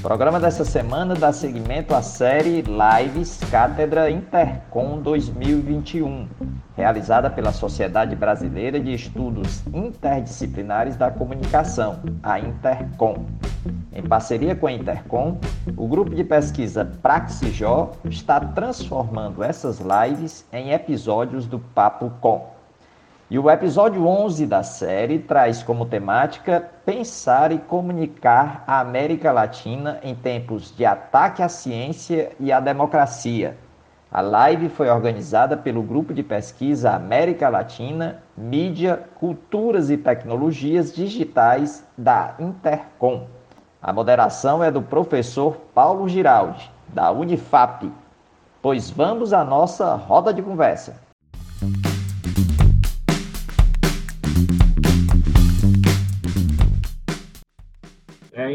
O programa dessa semana dá seguimento à série Lives Cátedra Intercom 2021, realizada pela Sociedade Brasileira de Estudos Interdisciplinares da Comunicação, a Intercom. Em parceria com a Intercom, o grupo de pesquisa Praxijó está transformando essas lives em episódios do Papo Com. E o episódio 11 da série traz como temática pensar e comunicar a América Latina em tempos de ataque à ciência e à democracia. A live foi organizada pelo grupo de pesquisa América Latina, Mídia, Culturas e Tecnologias Digitais da Intercom. A moderação é do professor Paulo Giraldi, da Unifap. Pois vamos à nossa roda de conversa.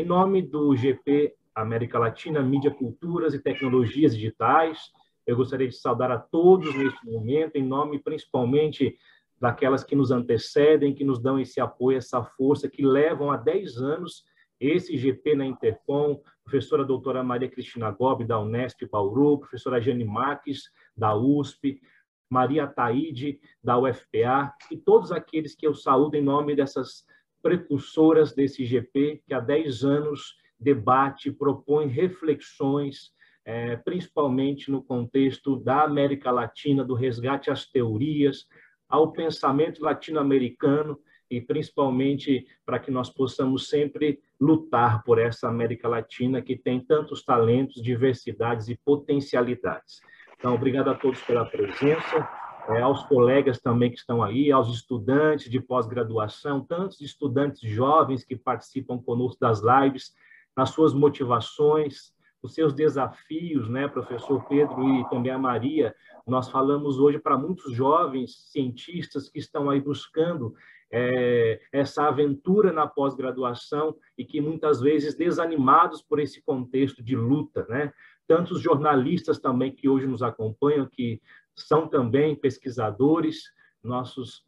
Em nome do GP América Latina, Mídia, Culturas e Tecnologias Digitais, eu gostaria de saudar a todos neste momento, em nome principalmente daquelas que nos antecedem, que nos dão esse apoio, essa força, que levam há 10 anos esse GP na Intercom, professora doutora Maria Cristina Gobi, da Unesp Bauru, professora Jane Marques, da USP, Maria Taide, da UFPA, e todos aqueles que eu saúdo em nome dessas precursoras desse GP, que há 10 anos debate, propõe reflexões, é, principalmente no contexto da América Latina, do resgate às teorias, ao pensamento latino-americano e principalmente para que nós possamos sempre lutar por essa América Latina que tem tantos talentos, diversidades e potencialidades. Então, obrigado a todos pela presença é, aos colegas também que estão aí, aos estudantes de pós-graduação, tantos estudantes jovens que participam conosco das lives, nas suas motivações, os seus desafios, né, professor Pedro e também a Maria. Nós falamos hoje para muitos jovens cientistas que estão aí buscando é, essa aventura na pós-graduação e que muitas vezes desanimados por esse contexto de luta, né? Tantos jornalistas também que hoje nos acompanham, que são também pesquisadores, nossos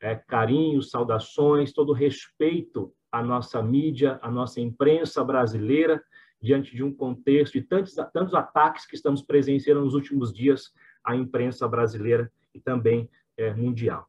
é, carinhos, saudações, todo respeito à nossa mídia, à nossa imprensa brasileira, diante de um contexto de tantos, tantos ataques que estamos presenciando nos últimos dias à imprensa brasileira e também é, mundial.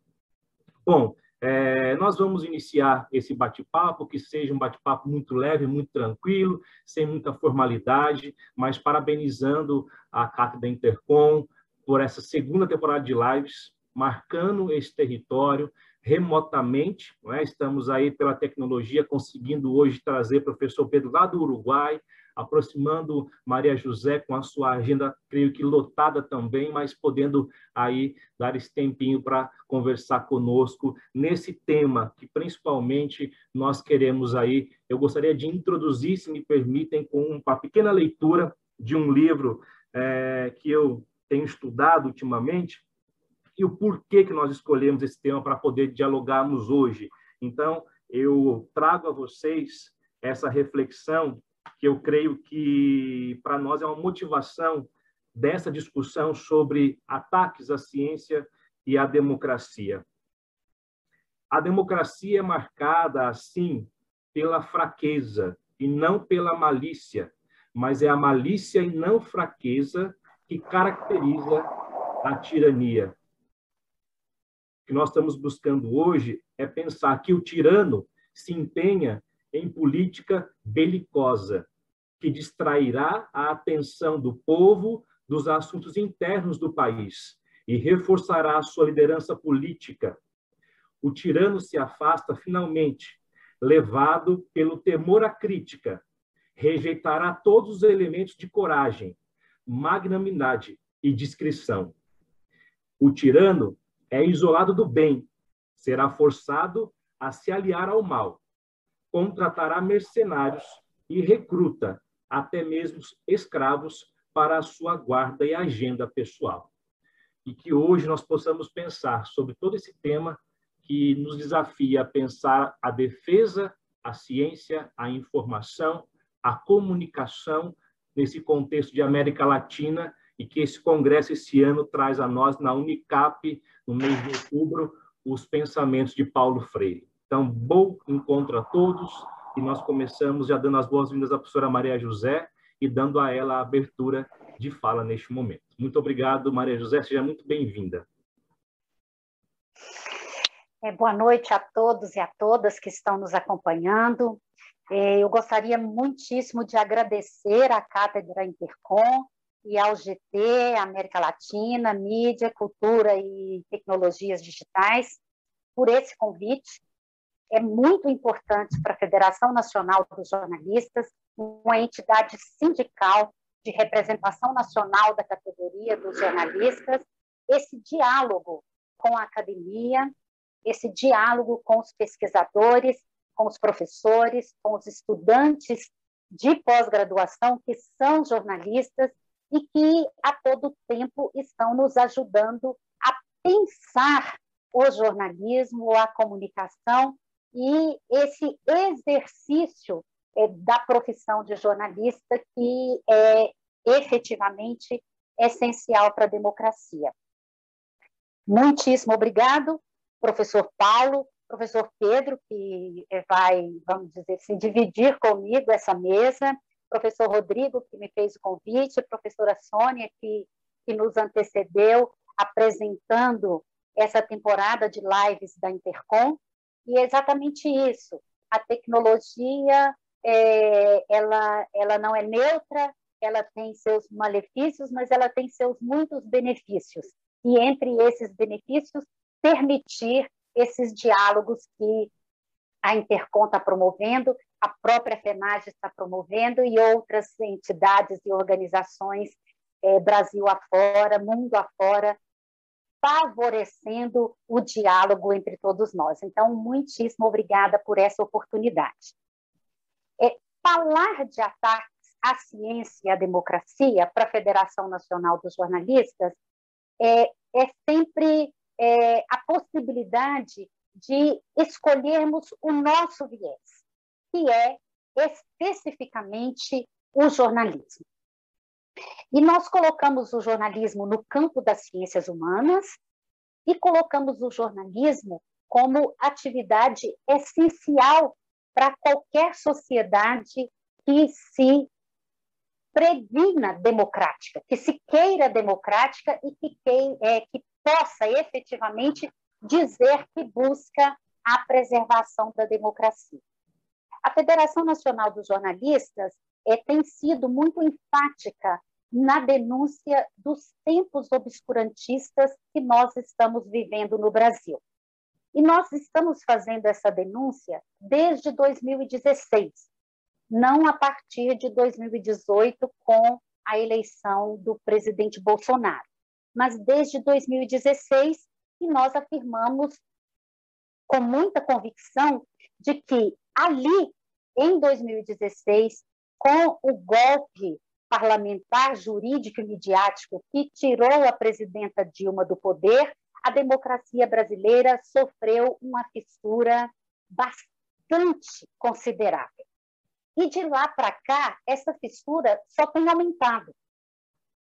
Bom, é, nós vamos iniciar esse bate-papo, que seja um bate-papo muito leve, muito tranquilo, sem muita formalidade, mas parabenizando a Cátedra Intercom, por essa segunda temporada de lives, marcando esse território remotamente. É? Estamos aí pela tecnologia conseguindo hoje trazer o professor Pedro lá do Uruguai, aproximando Maria José com a sua agenda, creio que lotada também, mas podendo aí dar esse tempinho para conversar conosco nesse tema que principalmente nós queremos aí. Eu gostaria de introduzir, se me permitem, com uma pequena leitura de um livro é, que eu tenho estudado ultimamente e o porquê que nós escolhemos esse tema para poder dialogarmos hoje. Então, eu trago a vocês essa reflexão que eu creio que para nós é uma motivação dessa discussão sobre ataques à ciência e à democracia. A democracia é marcada, assim, pela fraqueza e não pela malícia, mas é a malícia e não fraqueza que caracteriza a tirania. O que nós estamos buscando hoje é pensar que o tirano se empenha em política belicosa, que distrairá a atenção do povo dos assuntos internos do país e reforçará a sua liderança política. O tirano se afasta finalmente, levado pelo temor à crítica, rejeitará todos os elementos de coragem, magnanimidade e discrição. O tirano é isolado do bem, será forçado a se aliar ao mal, contratará mercenários e recruta até mesmo escravos para a sua guarda e agenda pessoal. e que hoje nós possamos pensar sobre todo esse tema que nos desafia a pensar a defesa, a ciência, a informação, a comunicação nesse contexto de América Latina e que esse congresso esse ano traz a nós na Unicap, no mês de outubro, os pensamentos de Paulo Freire. Então, bom encontro a todos e nós começamos já dando as boas-vindas à professora Maria José e dando a ela a abertura de fala neste momento. Muito obrigado, Maria José, seja muito bem-vinda. É, boa noite a todos e a todas que estão nos acompanhando. É, eu gostaria muitíssimo de agradecer à Cátedra Intercom e ao GT, América Latina, Mídia, Cultura e Tecnologias Digitais, por esse convite. É muito importante para a Federação Nacional dos Jornalistas, uma entidade sindical de representação nacional da categoria dos jornalistas, esse diálogo com a academia, esse diálogo com os pesquisadores, com os professores, com os estudantes de pós-graduação que são jornalistas e que a todo tempo estão nos ajudando a pensar o jornalismo, a comunicação e esse exercício é, da profissão de jornalista que é efetivamente essencial para a democracia. Muitíssimo obrigado, professor Paulo, professor Pedro, que é, vai, vamos dizer assim, dividir comigo essa mesa, professor Rodrigo, que me fez o convite, professora Sônia, que, que nos antecedeu apresentando essa temporada de lives da Intercom, e é exatamente isso. A tecnologia, é, ela, ela não é neutra, ela tem seus malefícios, mas ela tem seus muitos benefícios. E entre esses benefícios, permitir esses diálogos que a Intercom está promovendo, a própria FENAGE está promovendo e outras entidades e organizações é, Brasil afora, mundo afora, favorecendo o diálogo entre todos nós. Então, muitíssimo obrigada por essa oportunidade. É, falar de ataques à ciência e à democracia para a Federação Nacional dos Jornalistas é, é sempre é, a possibilidade de escolhermos o nosso viés, que é especificamente o jornalismo. E nós colocamos o jornalismo no campo das ciências humanas e colocamos o jornalismo como atividade essencial para qualquer sociedade que se previna democrática, que se queira democrática e que, que, é, que possa efetivamente dizer que busca a preservação da democracia. A Federação Nacional dos Jornalistas é, tem sido muito enfática na denúncia dos tempos obscurantistas que nós estamos vivendo no Brasil. E nós estamos fazendo essa denúncia desde 2016, não a partir de 2018 com a eleição do presidente Bolsonaro mas desde 2016 e nós afirmamos com muita convicção de que ali, em 2016, com o golpe parlamentar, jurídico e midiático que tirou a presidenta Dilma do poder, a democracia brasileira sofreu uma fissura bastante considerável. E de lá para cá, essa fissura só tem aumentado.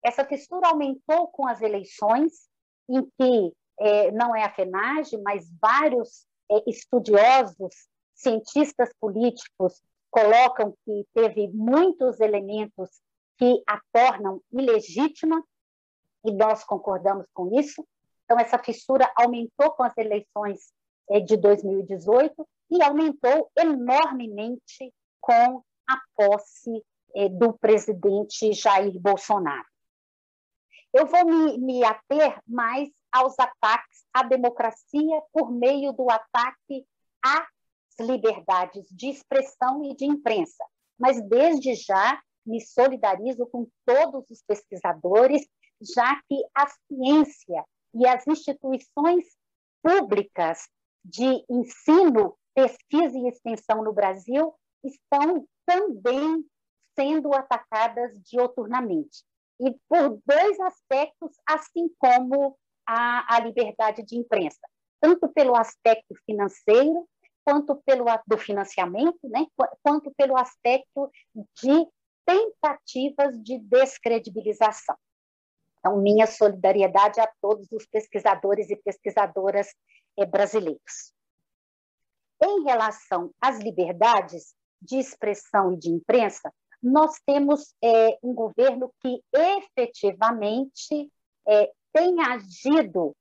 Essa fissura aumentou com as eleições, em que é, não é a FENAGE, mas vários é, estudiosos, cientistas políticos, colocam que teve muitos elementos que a tornam ilegítima, e nós concordamos com isso. Então, essa fissura aumentou com as eleições é, de 2018 e aumentou enormemente com a posse é, do presidente Jair Bolsonaro. Eu vou me, me ater mais aos ataques à democracia por meio do ataque às liberdades de expressão e de imprensa. Mas, desde já, me solidarizo com todos os pesquisadores, já que a ciência e as instituições públicas de ensino, pesquisa e extensão no Brasil estão também sendo atacadas dioturnamente e por dois aspectos, assim como à, à liberdade de imprensa, tanto pelo aspecto financeiro, quanto pelo do financiamento, né, quanto pelo aspecto de tentativas de descredibilização. Então, minha solidariedade a todos os pesquisadores e pesquisadoras eh, brasileiros. Em relação às liberdades de expressão e de imprensa, nós temos é, um governo que efetivamente é, tem agido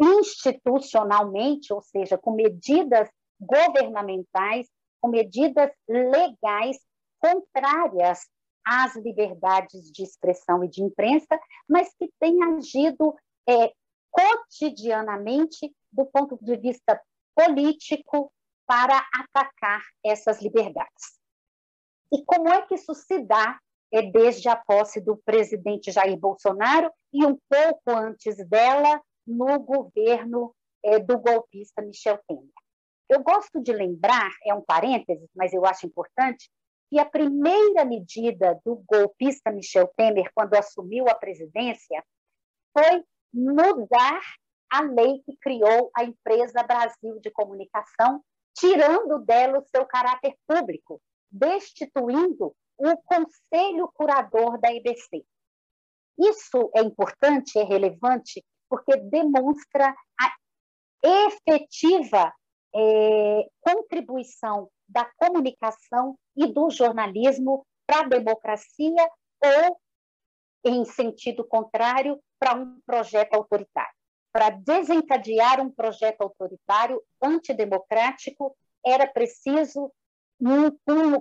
institucionalmente, ou seja, com medidas governamentais, com medidas legais contrárias às liberdades de expressão e de imprensa, mas que tem agido é, cotidianamente do ponto de vista político, para atacar essas liberdades. E como é que isso se dá é desde a posse do presidente Jair Bolsonaro e um pouco antes dela no governo é, do golpista Michel Temer. Eu gosto de lembrar, é um parênteses, mas eu acho importante, que a primeira medida do golpista Michel Temer, quando assumiu a presidência, foi mudar a lei que criou a empresa Brasil de Comunicação, tirando dela o seu caráter público, destituindo o conselho curador da EBC. Isso é importante, é relevante, porque demonstra a efetiva é, contribuição da comunicação e do jornalismo para a democracia ou, em sentido contrário, para um projeto autoritário para desencadear um projeto autoritário antidemocrático, era preciso,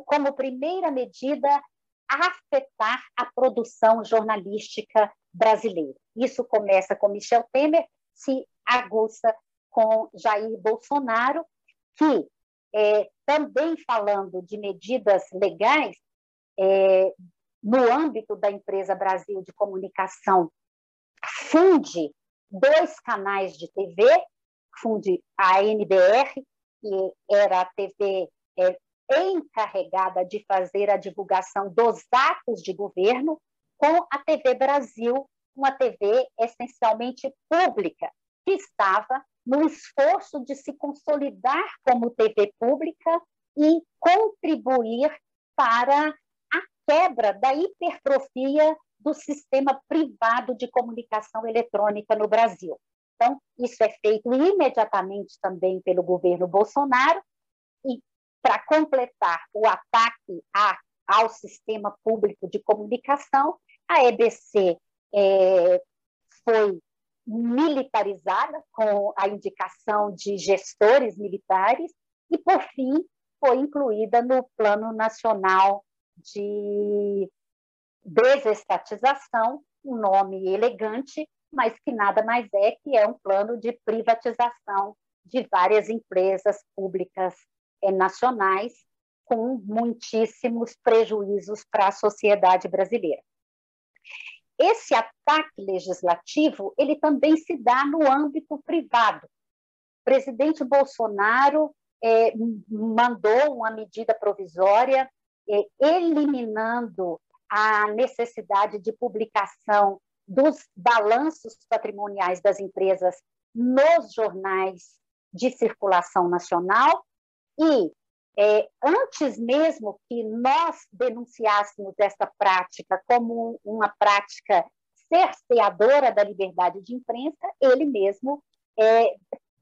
como primeira medida, afetar a produção jornalística brasileira. Isso começa com Michel Temer, se aguça com Jair Bolsonaro, que, é, também falando de medidas legais, é, no âmbito da empresa Brasil de Comunicação, funde dois canais de TV, funde a NBR, que era a TV é, encarregada de fazer a divulgação dos atos de governo, com a TV Brasil, uma TV essencialmente pública, que estava no esforço de se consolidar como TV pública e contribuir para a quebra da hipertrofia do sistema privado de comunicação eletrônica no Brasil. Então, isso é feito imediatamente também pelo governo Bolsonaro, e para completar o ataque a, ao sistema público de comunicação, a EBC é, foi militarizada com a indicação de gestores militares e, por fim, foi incluída no Plano Nacional de desestatização, um nome elegante, mas que nada mais é que é um plano de privatização de várias empresas públicas nacionais, com muitíssimos prejuízos para a sociedade brasileira. Esse ataque legislativo ele também se dá no âmbito privado. O presidente Bolsonaro eh, mandou uma medida provisória eh, eliminando a necessidade de publicação dos balanços patrimoniais das empresas nos jornais de circulação nacional e é, antes mesmo que nós denunciássemos essa prática como uma prática cerceadora da liberdade de imprensa, ele mesmo é,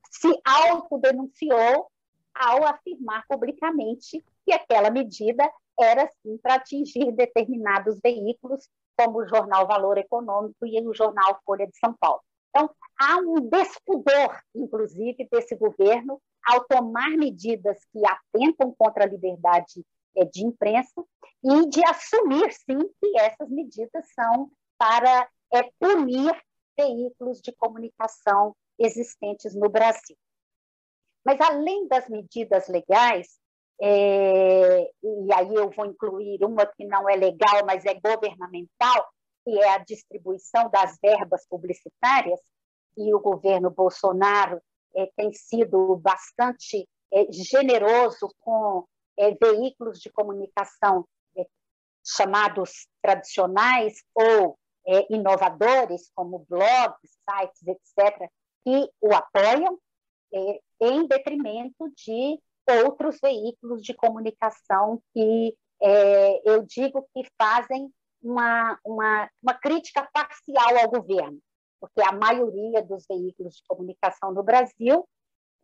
se autodenunciou ao afirmar publicamente que aquela medida era sim para atingir determinados veículos, como o jornal Valor Econômico e o jornal Folha de São Paulo. Então, há um despudor, inclusive, desse governo ao tomar medidas que atentam contra a liberdade é, de imprensa e de assumir, sim, que essas medidas são para é, punir veículos de comunicação existentes no Brasil. Mas, além das medidas legais, é, e aí eu vou incluir uma que não é legal, mas é governamental, que é a distribuição das verbas publicitárias, e o governo Bolsonaro é, tem sido bastante é, generoso com é, veículos de comunicação é, chamados tradicionais ou é, inovadores, como blogs, sites, etc., que o apoiam, é, em detrimento de outros veículos de comunicação que eu digo que fazem uma, uma, uma crítica parcial ao governo, porque a maioria dos veículos de comunicação no Brasil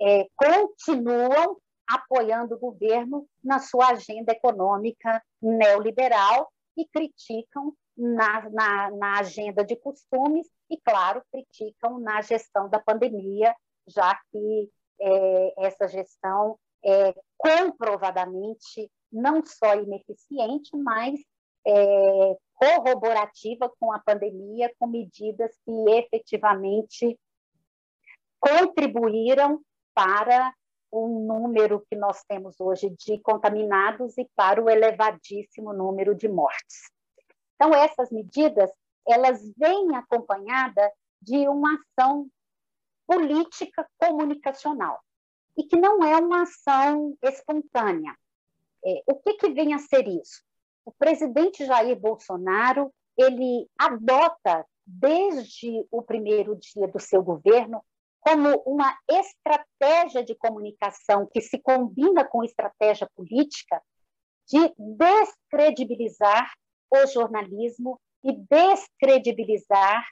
é, continuam apoiando o governo na sua agenda econômica neoliberal e criticam na, na, na, agenda de costumes e, claro, criticam na gestão da pandemia, já que é, essa gestão é comprovadamente não só ineficiente, mas é, corroborativa com a pandemia, com medidas que efetivamente contribuíram para o número que nós temos hoje de contaminados e para o elevadíssimo número de mortes. Então, essas medidas, elas vêm acompanhadas de uma ação política comunicacional e que não é uma ação espontânea. É, o que, que vem a ser isso? O presidente Jair Bolsonaro ele adota desde o primeiro dia do seu governo como uma estratégia de comunicação que se combina com estratégia política de descredibilizar o jornalismo e descredibilizar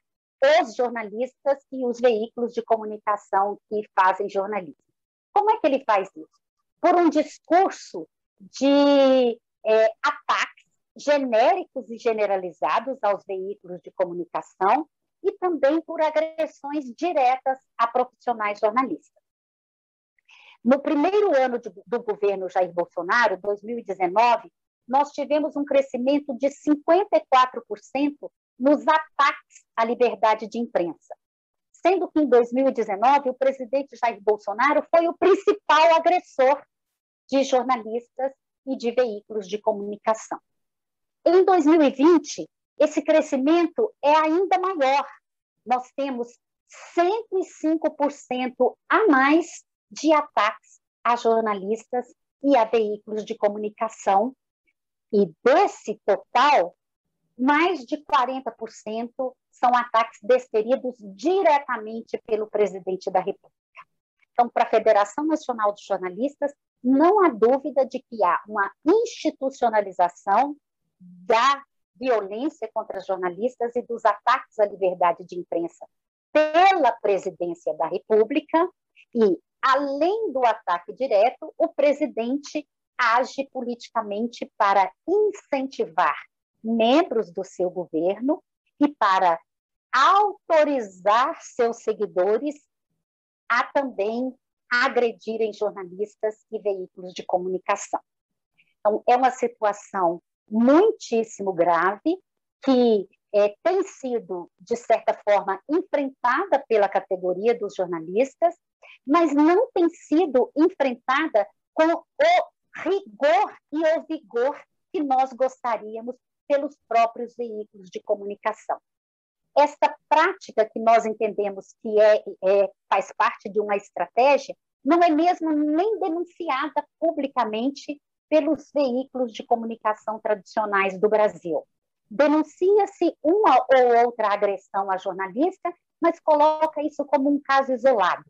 os jornalistas e os veículos de comunicação que fazem jornalismo. Como é que ele faz isso? Por um discurso de é, ataques genéricos e generalizados aos veículos de comunicação e também por agressões diretas a profissionais jornalistas. No primeiro ano de, do governo Jair Bolsonaro, 2019, nós tivemos um crescimento de 54% nos ataques à liberdade de imprensa. Sendo que em 2019 o presidente Jair Bolsonaro foi o principal agressor de jornalistas e de veículos de comunicação. Em 2020, esse crescimento é ainda maior. Nós temos 105% a mais de ataques a jornalistas e a veículos de comunicação. E desse total, mais de 40% são ataques desferidos diretamente pelo presidente da República. Então, para a Federação Nacional de Jornalistas, não há dúvida de que há uma institucionalização da violência contra jornalistas e dos ataques à liberdade de imprensa pela presidência da República e, além do ataque direto, o presidente age politicamente para incentivar membros do seu governo e para autorizar seus seguidores a também agredirem jornalistas e veículos de comunicação. Então, é uma situação muitíssimo grave que é, tem sido, de certa forma, enfrentada pela categoria dos jornalistas, mas não tem sido enfrentada com o rigor e o vigor que nós gostaríamos pelos próprios veículos de comunicação. Esta prática que nós entendemos que é, é, faz parte de uma estratégia não é mesmo nem denunciada publicamente pelos veículos de comunicação tradicionais do Brasil. Denuncia-se uma ou outra agressão a jornalista, mas coloca isso como um caso isolado.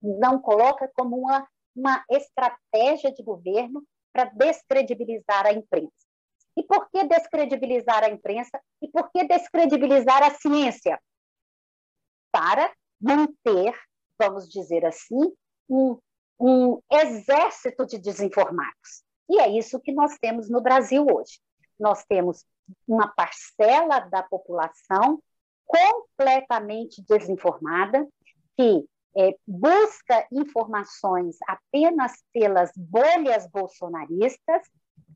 Não coloca como uma, uma estratégia de governo para descredibilizar a imprensa. E por que descredibilizar a imprensa? E por que descredibilizar a ciência? Para manter, vamos dizer assim, um, um exército de desinformados. E é isso que nós temos no Brasil hoje. Nós temos uma parcela da população completamente desinformada, que é, busca informações apenas pelas bolhas bolsonaristas,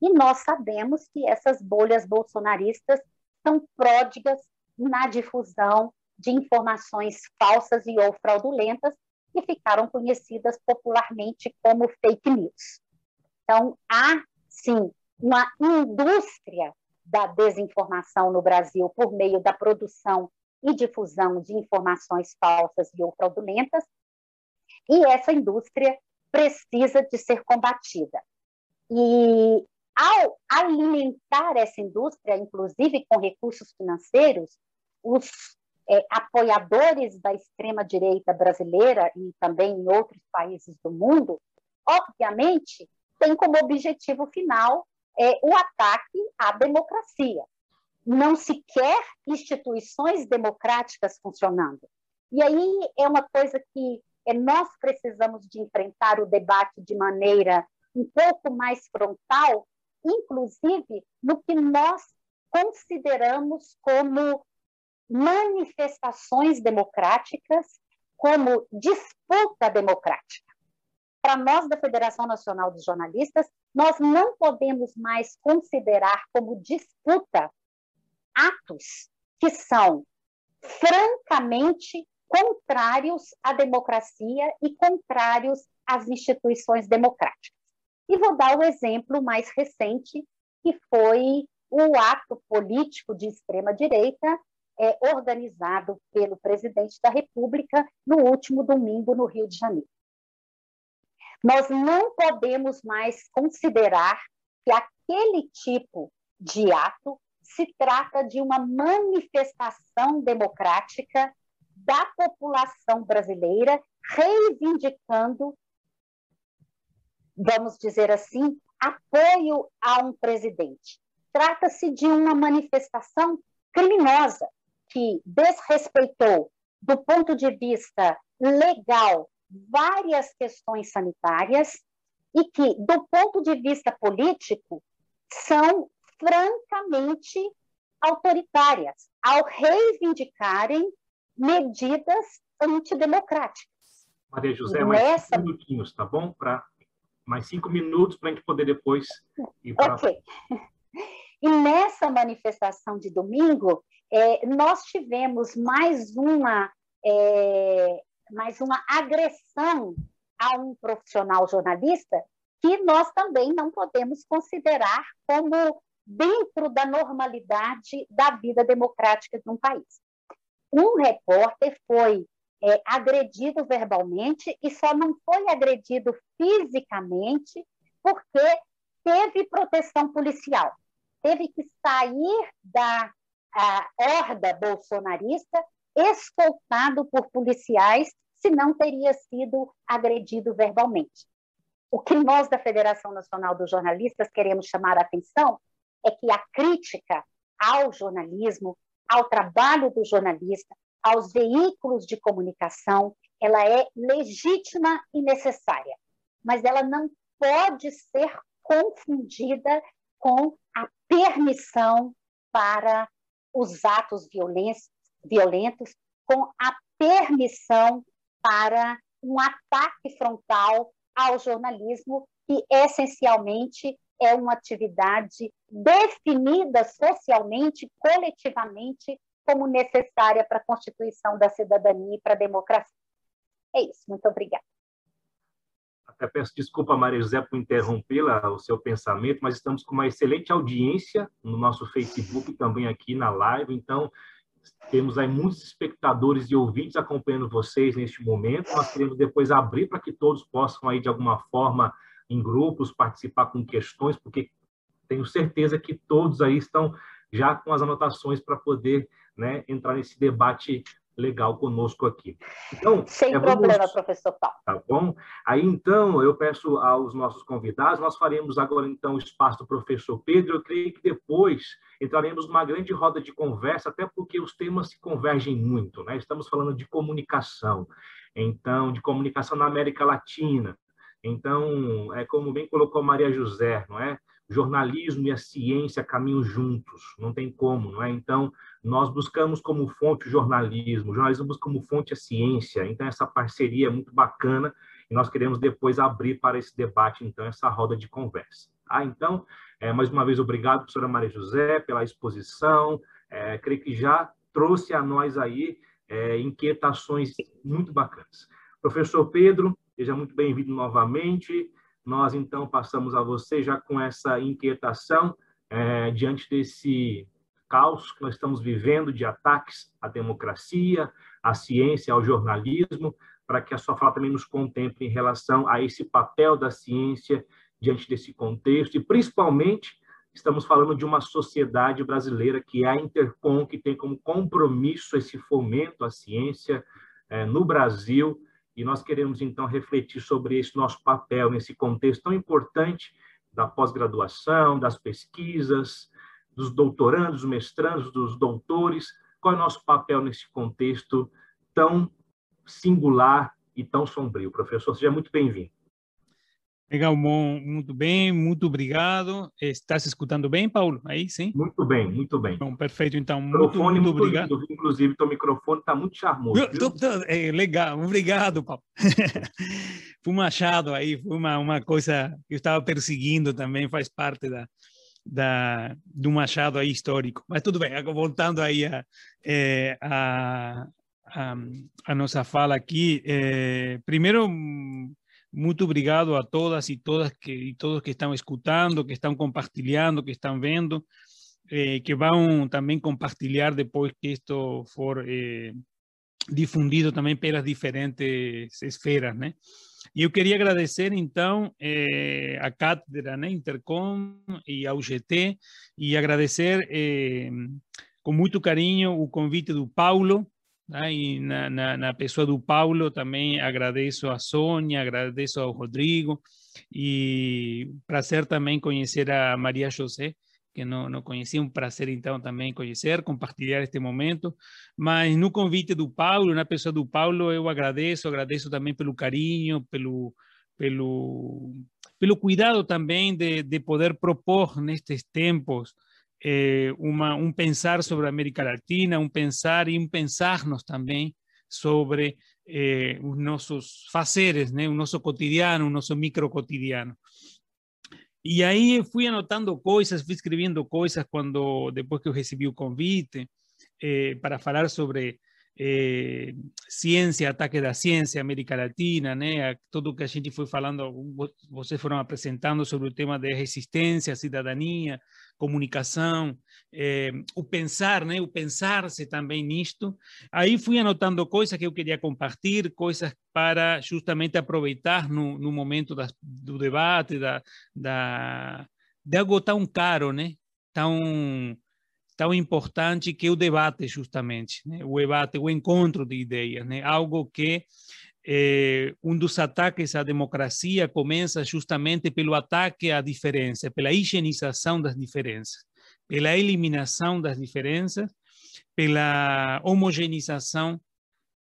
e nós sabemos que essas bolhas bolsonaristas são pródigas na difusão de informações falsas e ou fraudulentas, que ficaram conhecidas popularmente como fake news. Então, há, sim, uma indústria da desinformação no Brasil por meio da produção e difusão de informações falsas e ou fraudulentas, e essa indústria precisa de ser combatida. E ao alimentar essa indústria, inclusive com recursos financeiros, os é, apoiadores da extrema-direita brasileira e também em outros países do mundo, obviamente, tem como objetivo final é, o ataque à democracia. Não se quer instituições democráticas funcionando. E aí é uma coisa que é, nós precisamos de enfrentar o debate de maneira um pouco mais frontal, inclusive no que nós consideramos como manifestações democráticas, como disputa democrática. Para nós da Federação Nacional dos Jornalistas, nós não podemos mais considerar como disputa atos que são francamente contrários à democracia e contrários às instituições democráticas. E vou dar o exemplo mais recente, que foi o ato político de extrema-direita é, organizado pelo presidente da República no último domingo no Rio de Janeiro. Nós não podemos mais considerar que aquele tipo de ato se trata de uma manifestação democrática da população brasileira reivindicando, vamos dizer assim, apoio a um presidente. Trata-se de uma manifestação criminosa que desrespeitou, do ponto de vista legal, várias questões sanitárias e que, do ponto de vista político, são francamente autoritárias ao reivindicarem medidas antidemocráticas. Maria José, mais Nessa... cinco minutinhos, tá bom? Para mais cinco minutos para a gente poder depois ir para. Ok. E nessa manifestação de domingo, é, nós tivemos mais uma, é, mais uma agressão a um profissional jornalista que nós também não podemos considerar como dentro da normalidade da vida democrática de um país um repórter foi é, agredido verbalmente e só não foi agredido fisicamente porque teve proteção policial. Teve que sair da horda bolsonarista escoltado por policiais, senão teria sido agredido verbalmente. O que nós da Federação Nacional dos Jornalistas queremos chamar a atenção é que a crítica ao jornalismo, ao trabalho do jornalista, aos veículos de comunicação, ela é legítima e necessária, mas ela não pode ser confundida com a permissão para os atos violentos, violentos com a permissão para um ataque frontal ao jornalismo, que essencialmente é uma atividade definida socialmente, coletivamente, como necessária para a constituição da cidadania e para a democracia. É isso, muito obrigada. Até peço desculpa, Maria José, por interrompê-la, o seu pensamento, mas estamos com uma excelente audiência no nosso Facebook, também aqui na live, então temos aí muitos espectadores e ouvintes acompanhando vocês neste momento. Nós queremos depois abrir para que todos possam aí de alguma forma em grupos participar com questões, porque tenho certeza que todos aí estão já com as anotações para poder né, entrar nesse debate legal conosco aqui. Então, Sem é, vamos... problema, professor Paulo. Tá bom? Aí, então, eu peço aos nossos convidados, nós faremos agora, então, o espaço do professor Pedro, eu creio que depois entraremos numa grande roda de conversa, até porque os temas se convergem muito, né? Estamos falando de comunicação, então, de comunicação na América Latina, então, é como bem colocou Maria José, não é? Jornalismo e a ciência caminham juntos, não tem como, não é? Então, nós buscamos como fonte o jornalismo, o jornalismo busca como fonte a ciência, então essa parceria é muito bacana e nós queremos depois abrir para esse debate, então, essa roda de conversa. Ah, então, é, mais uma vez, obrigado, professora Maria José, pela exposição, é, creio que já trouxe a nós aí é, inquietações muito bacanas. Professor Pedro, seja muito bem-vindo novamente, nós, então, passamos a você já com essa inquietação é, diante desse caos que nós estamos vivendo de ataques à democracia, à ciência, ao jornalismo, para que a sua fala também nos contemple em relação a esse papel da ciência diante desse contexto. E, principalmente, estamos falando de uma sociedade brasileira que é a Intercom, que tem como compromisso esse fomento à ciência é, no Brasil, e nós queremos então refletir sobre esse nosso papel nesse contexto tão importante da pós-graduação, das pesquisas, dos doutorandos, dos mestrandos, dos doutores, qual é o nosso papel nesse contexto tão singular e tão sombrio. Professor, seja muito bem-vindo. Legal, muito bem, muito obrigado. Está se escutando bem, Paulo? Aí, sim? Muito bem, muito bem. Bom, perfeito, então, muito, muito, muito obrigado. Lindo, inclusive, o microfone está muito charmoso. é, legal, obrigado, Paulo. foi um achado aí, foi uma, uma coisa que eu estava perseguindo também, faz parte da, da, do machado aí histórico. Mas tudo bem, voltando aí a, é, a, a, a, nossa fala aqui, é, primeiro muito obrigado a todas e todas que todos que estão escutando, que estão compartilhando, que estão vendo, eh, que vão também compartilhar depois que isto for eh, difundido também pelas diferentes esferas, né? E eu queria agradecer, então, eh, a cátedra né, Intercom e ao GT, e agradecer eh, com muito carinho o convite do Paulo, né? E na, na, na, pessoa do Paulo também agradeço a Sônia, agradeço ao Rodrigo e prazer também conhecer a Maria José, que não, não conhecia, um prazer então também conhecer, compartilhar este momento, mas no convite do Paulo, na pessoa do Paulo, eu agradeço, agradeço também pelo carinho, pelo, pelo, pelo cuidado também de, de poder propor nestes tempos eh, uma, um pensar sobre a América Latina, um pensar e um pensar-nos também sobre eh, os nossos fazeres, né? o nosso cotidiano, o nosso micro cotidiano. E aí fui anotando coisas, fui escrevendo coisas quando depois que eu recebi o convite eh, para falar sobre eh, ciência, ataque da ciência, América Latina, né? Tudo que a gente foi falando, vocês foram apresentando sobre o tema de resistência, cidadania, comunicação, eh, o pensar, né? O pensar-se também nisto. Aí fui anotando coisas que eu queria compartilhar, coisas para justamente aproveitar no, no momento do debate, da, da, de algo tão caro, né? Tão tão importante que é o debate, justamente, né? o debate, o encontro de ideias, né? algo que eh, um dos ataques à democracia começa justamente pelo ataque à diferença, pela higienização das diferenças, pela eliminação das diferenças, pela homogeneização.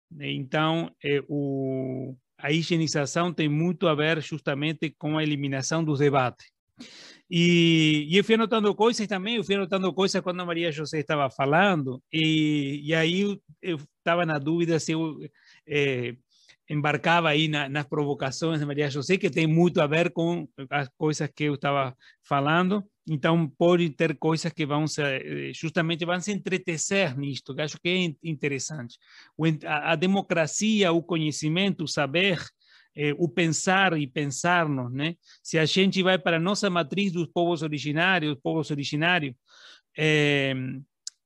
Né? Então, eh, o, a higienização tem muito a ver justamente com a eliminação dos debates. E, e eu fui anotando coisas também, eu fui anotando coisas quando a Maria José estava falando, e, e aí eu estava na dúvida se eu é, embarcava aí na, nas provocações de Maria José, que tem muito a ver com as coisas que eu estava falando. Então, pode ter coisas que vão se, eh, justamente vão se entretecer nisto, que acho que é interessante. A, a democracia, o conhecimento, o saber, eh, o pensar e pensarmos, né? Se a gente vai para a nossa matriz dos povos originários, povos originários, eh,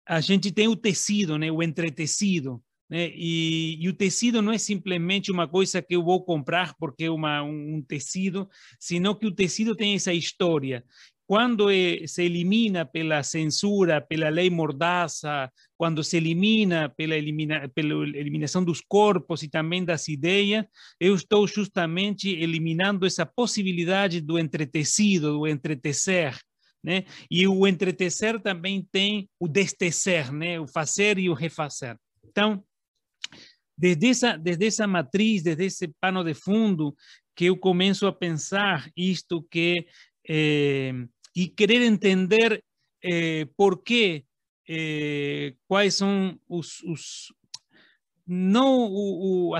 a gente tem o tecido, né? O entretecido, né? E, e, o tecido não é simplesmente uma coisa que eu vou comprar porque é uma, um tecido, sino que o tecido tem essa história quando se elimina pela censura, pela lei mordaça, quando se elimina pela, elimina, pela eliminação dos corpos e também das ideias, eu estou justamente eliminando essa possibilidade do entretecido, do entretecer. Né? E o entretecer também tem o destecer, né? o fazer e o refazer. Então, desde essa, desde essa matriz, desde esse pano de fundo, que eu começo a pensar isto que eh, y querer entender eh, por qué, eh, cuáles son os, os não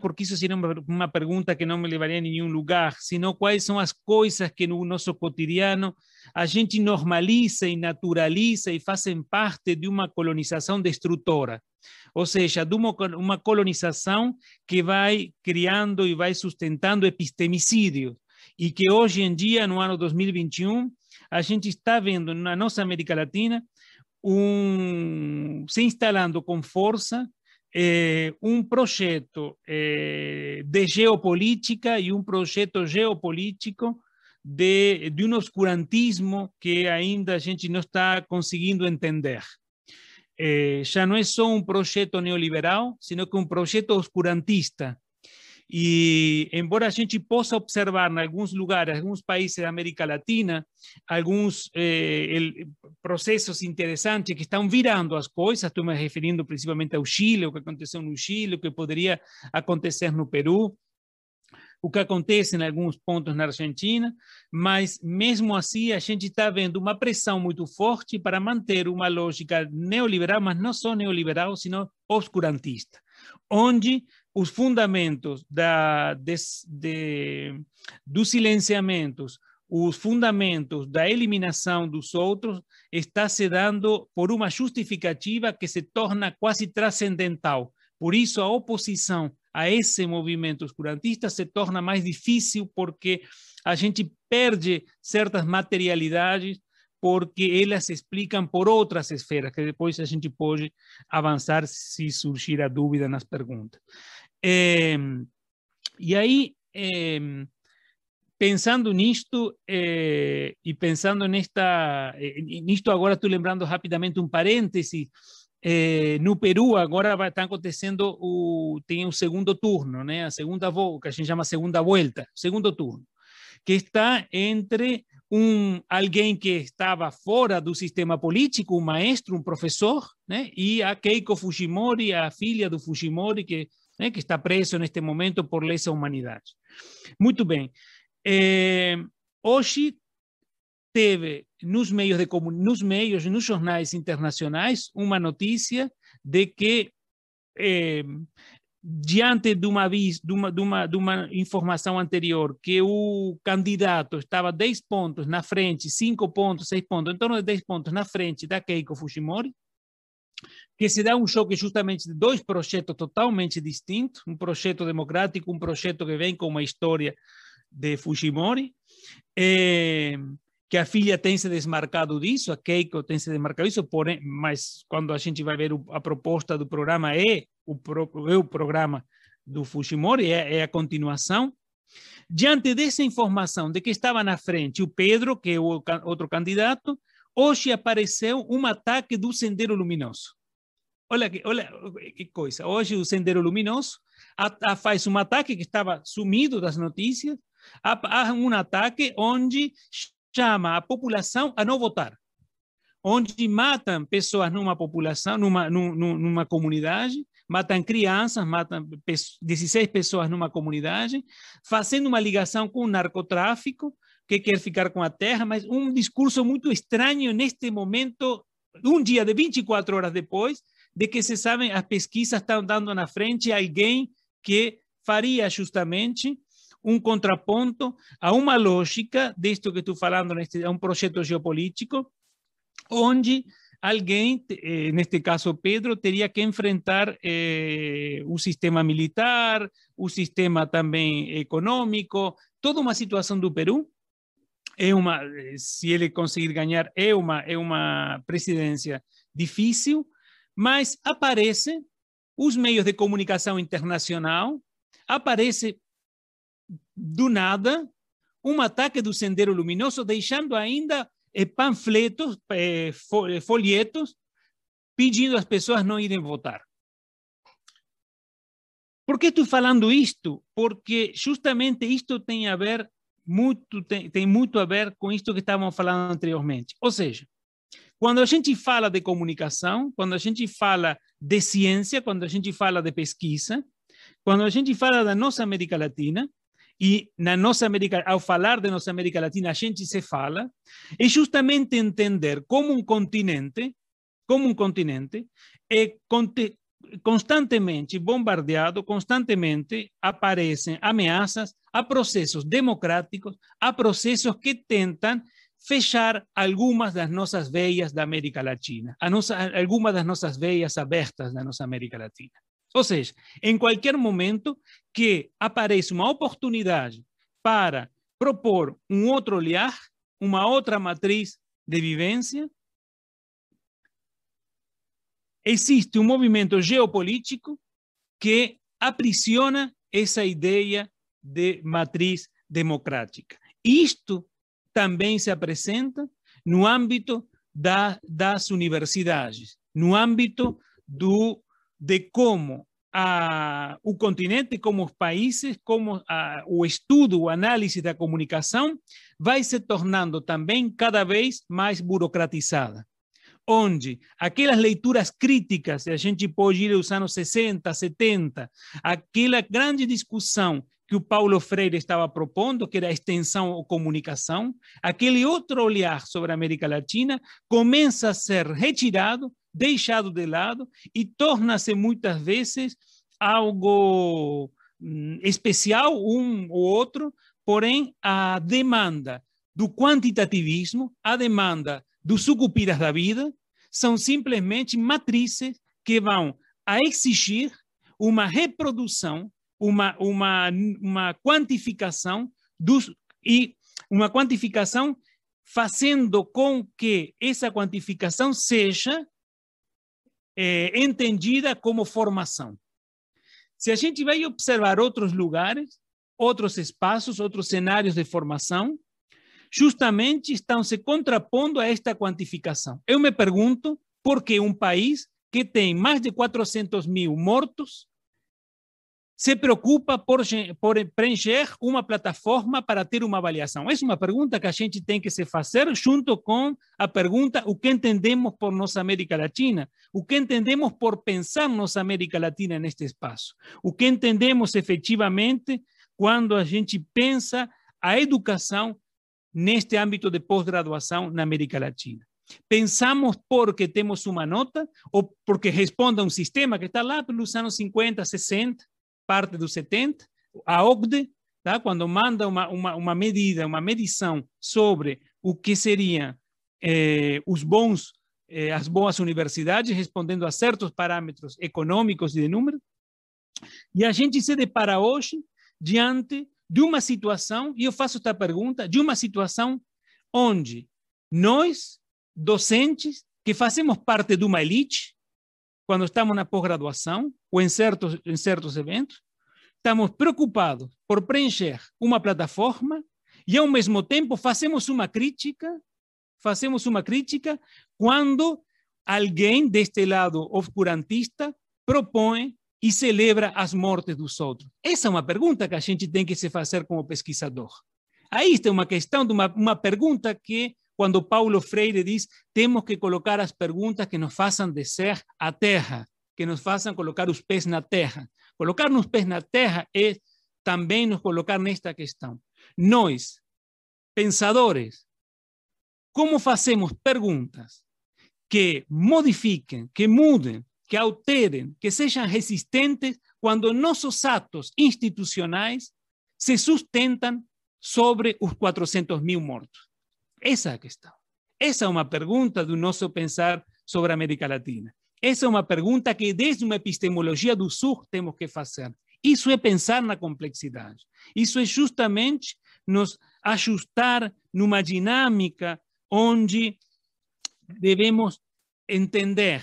porque isso seria uma, uma, pergunta que não me levaria a nenhum lugar, sino quais são as coisas que no nosso cotidiano a gente normaliza e naturaliza e fazem parte de uma colonização destrutora. Ou seja, de uma, uma colonização que vai criando e vai sustentando epistemicídios e que hoje em dia, no ano 2021, a gente está vendo na nossa América Latina um, se instalando com força eh, um projeto eh, de geopolítica e um projeto geopolítico de, de um obscurantismo que ainda a gente não está conseguindo entender. É, já não é só um projeto neoliberal, sino que um projeto obscurantista. E, embora a gente possa observar em alguns lugares, alguns países da América Latina, alguns eh, el, processos interessantes que estão virando as coisas, estou me referindo principalmente ao Chile, o que aconteceu no Chile, o que poderia acontecer no Peru, o que acontece em alguns pontos na Argentina, mas mesmo assim a gente está vendo uma pressão muito forte para manter uma lógica neoliberal, mas não só neoliberal, sino obscurantista, onde os fundamentos da, de, de, dos silenciamentos, os fundamentos da eliminação dos outros está se dando por uma justificativa que se torna quase transcendental. Por isso, a oposição a esse movimento oscurantista se torna mais difícil porque a gente perde certas materialidades porque elas se explicam por outras esferas, que depois a gente pode avançar se surgir a dúvida nas perguntas. É, e aí, é, pensando nisto é, e pensando nesta, nisto agora estou lembrando rapidamente um parêntese, é, no Peru agora vai estar acontecendo o tem o segundo turno, né? A segunda que a gente chama segunda volta, segundo turno, que está entre um alguém que estava fora do sistema político, um maestro, um professor, né? E a Keiko Fujimori, a filha do Fujimori, que né? que está preso neste momento por lesa humanidade. Muito bem. É, hoje teve nos meios de nos meios, nos jornais internacionais, uma notícia de que é, diante de uma, de, uma, de, uma, de uma informação anterior, que o candidato estava 10 pontos na frente, 5 pontos, 6 pontos, em torno de 10 pontos na frente da Keiko Fujimori, que se dá um choque justamente de dois projetos totalmente distintos, um projeto democrático, um projeto que vem com uma história de Fujimori, é, que a filha tem se desmarcado disso, a Keiko tem se desmarcado disso, porém, mas quando a gente vai ver o, a proposta do programa é o, pro, é o programa do Fujimori, é, é a continuação. Diante dessa informação de que estava na frente o Pedro, que é o outro candidato, hoje apareceu um ataque do Sendero Luminoso. Olha que, olha que coisa. Hoje o Sendero Luminoso a, a faz um ataque que estava sumido das notícias, há, um ataque onde chama a população a não votar, onde matam pessoas numa população, numa, numa, numa comunidade, matam crianças, matam 16 pessoas numa comunidade, fazendo uma ligação com o narcotráfico, que quer ficar com a terra, mas um discurso muito estranho neste momento, um dia de 24 horas depois, de que se sabe, as pesquisas estão dando na frente alguém que faria justamente um contraponto a uma lógica disto que estou falando, neste, a um projeto geopolítico, onde alguém, eh, neste caso Pedro, teria que enfrentar eh, o sistema militar, o sistema também econômico, toda uma situação do Peru. É uma, se ele conseguir ganhar, é uma, é uma presidência difícil, mas aparece os meios de comunicação internacional, aparece do nada um ataque do Sendero Luminoso, deixando ainda eh, panfletos, eh, eh, folhetos, pedindo às pessoas não irem votar. Por que estou falando isto? Porque justamente isto tem a ver muito tem, tem muito a ver com isto que estávamos falando anteriormente. Ou seja, quando a gente fala de comunicação, quando a gente fala de ciência, quando a gente fala de pesquisa, quando a gente fala da nossa América Latina, e na nossa América, ao falar de nossa América Latina, a gente se fala, é justamente entender como um continente, como um continente, é constantemente bombardeado, constantemente aparecem ameaças a processos democráticos, a processos que tentam fechar algumas das nossas veias da América Latina, nossa, algumas das nossas veias abertas da nossa América Latina. Ou seja, em qualquer momento que apareça uma oportunidade para propor um outro olhar, uma outra matriz de vivência, existe um movimento geopolítico que aprisiona essa ideia de matriz democrática. Isto também se apresenta no âmbito da, das universidades, no âmbito do, de como a, o continente, como os países, como a, o estudo, o análise da comunicação vai se tornando também cada vez mais burocratizada. Onde aquelas leituras críticas, a gente pode ir aos anos 60, 70, aquela grande discussão que o Paulo Freire estava propondo, que era a extensão ou comunicação, aquele outro olhar sobre a América Latina começa a ser retirado, deixado de lado e torna-se muitas vezes algo hum, especial um ou outro, porém a demanda do quantitativismo, a demanda dos sucupiras da vida, são simplesmente matrizes que vão a exigir uma reprodução, uma, uma, uma quantificação dos, e uma quantificação fazendo com que essa quantificação seja é, entendida como formação. Se a gente vai observar outros lugares, outros espaços, outros cenários de formação, justamente estão se contrapondo a esta quantificação. Eu me pergunto por que um país que tem mais de 400 mil mortos se preocupa por, por preencher uma plataforma para ter uma avaliação? Essa é uma pergunta que a gente tem que se fazer junto com a pergunta o que entendemos por nossa América Latina, o que entendemos por pensar nossa América Latina neste espaço, o que entendemos efetivamente quando a gente pensa a educação neste ámbito de pós-graduação na América Latina. Pensamos porque temos uma nota ou porque responde a um sistema que está lá pelos anos 50, 60, parte dos 70, a OCDE, tá? quando manda uma, uma, uma medida, uma medição sobre o que seriam eh, os bons, eh, as boas universidades, respondendo a certos parâmetros econômicos e de número, e a gente se depara hoje diante de uma situação, e eu faço esta pergunta, de uma situação onde nós, docentes, que fazemos parte de uma elite, quando estamos na pós-graduação ou em certos, em certos eventos, estamos preocupados por preencher uma plataforma e, ao mesmo tempo, fazemos uma crítica, fazemos uma crítica quando alguém deste lado obscurantista propõe e celebra as mortes dos outros? Essa é uma pergunta que a gente tem que se fazer como pesquisador. Aí está uma questão de uma, uma pergunta que, quando Paulo Freire diz, temos que colocar as perguntas que nos façam descer a terra, que nos façam colocar os pés na terra. Colocar os pés na terra é também nos colocar nesta questão. Nós, pensadores, como fazemos perguntas que modifiquem, que mudem que alterem, que sejam resistentes quando nossos atos institucionais se sustentam sobre os 400 mil mortos? Essa é a questão. Essa é uma pergunta do nosso pensar sobre a América Latina. Essa é uma pergunta que, desde uma epistemologia do Sul, temos que fazer. Isso é pensar na complexidade. Isso é justamente nos ajustar numa dinâmica onde devemos entender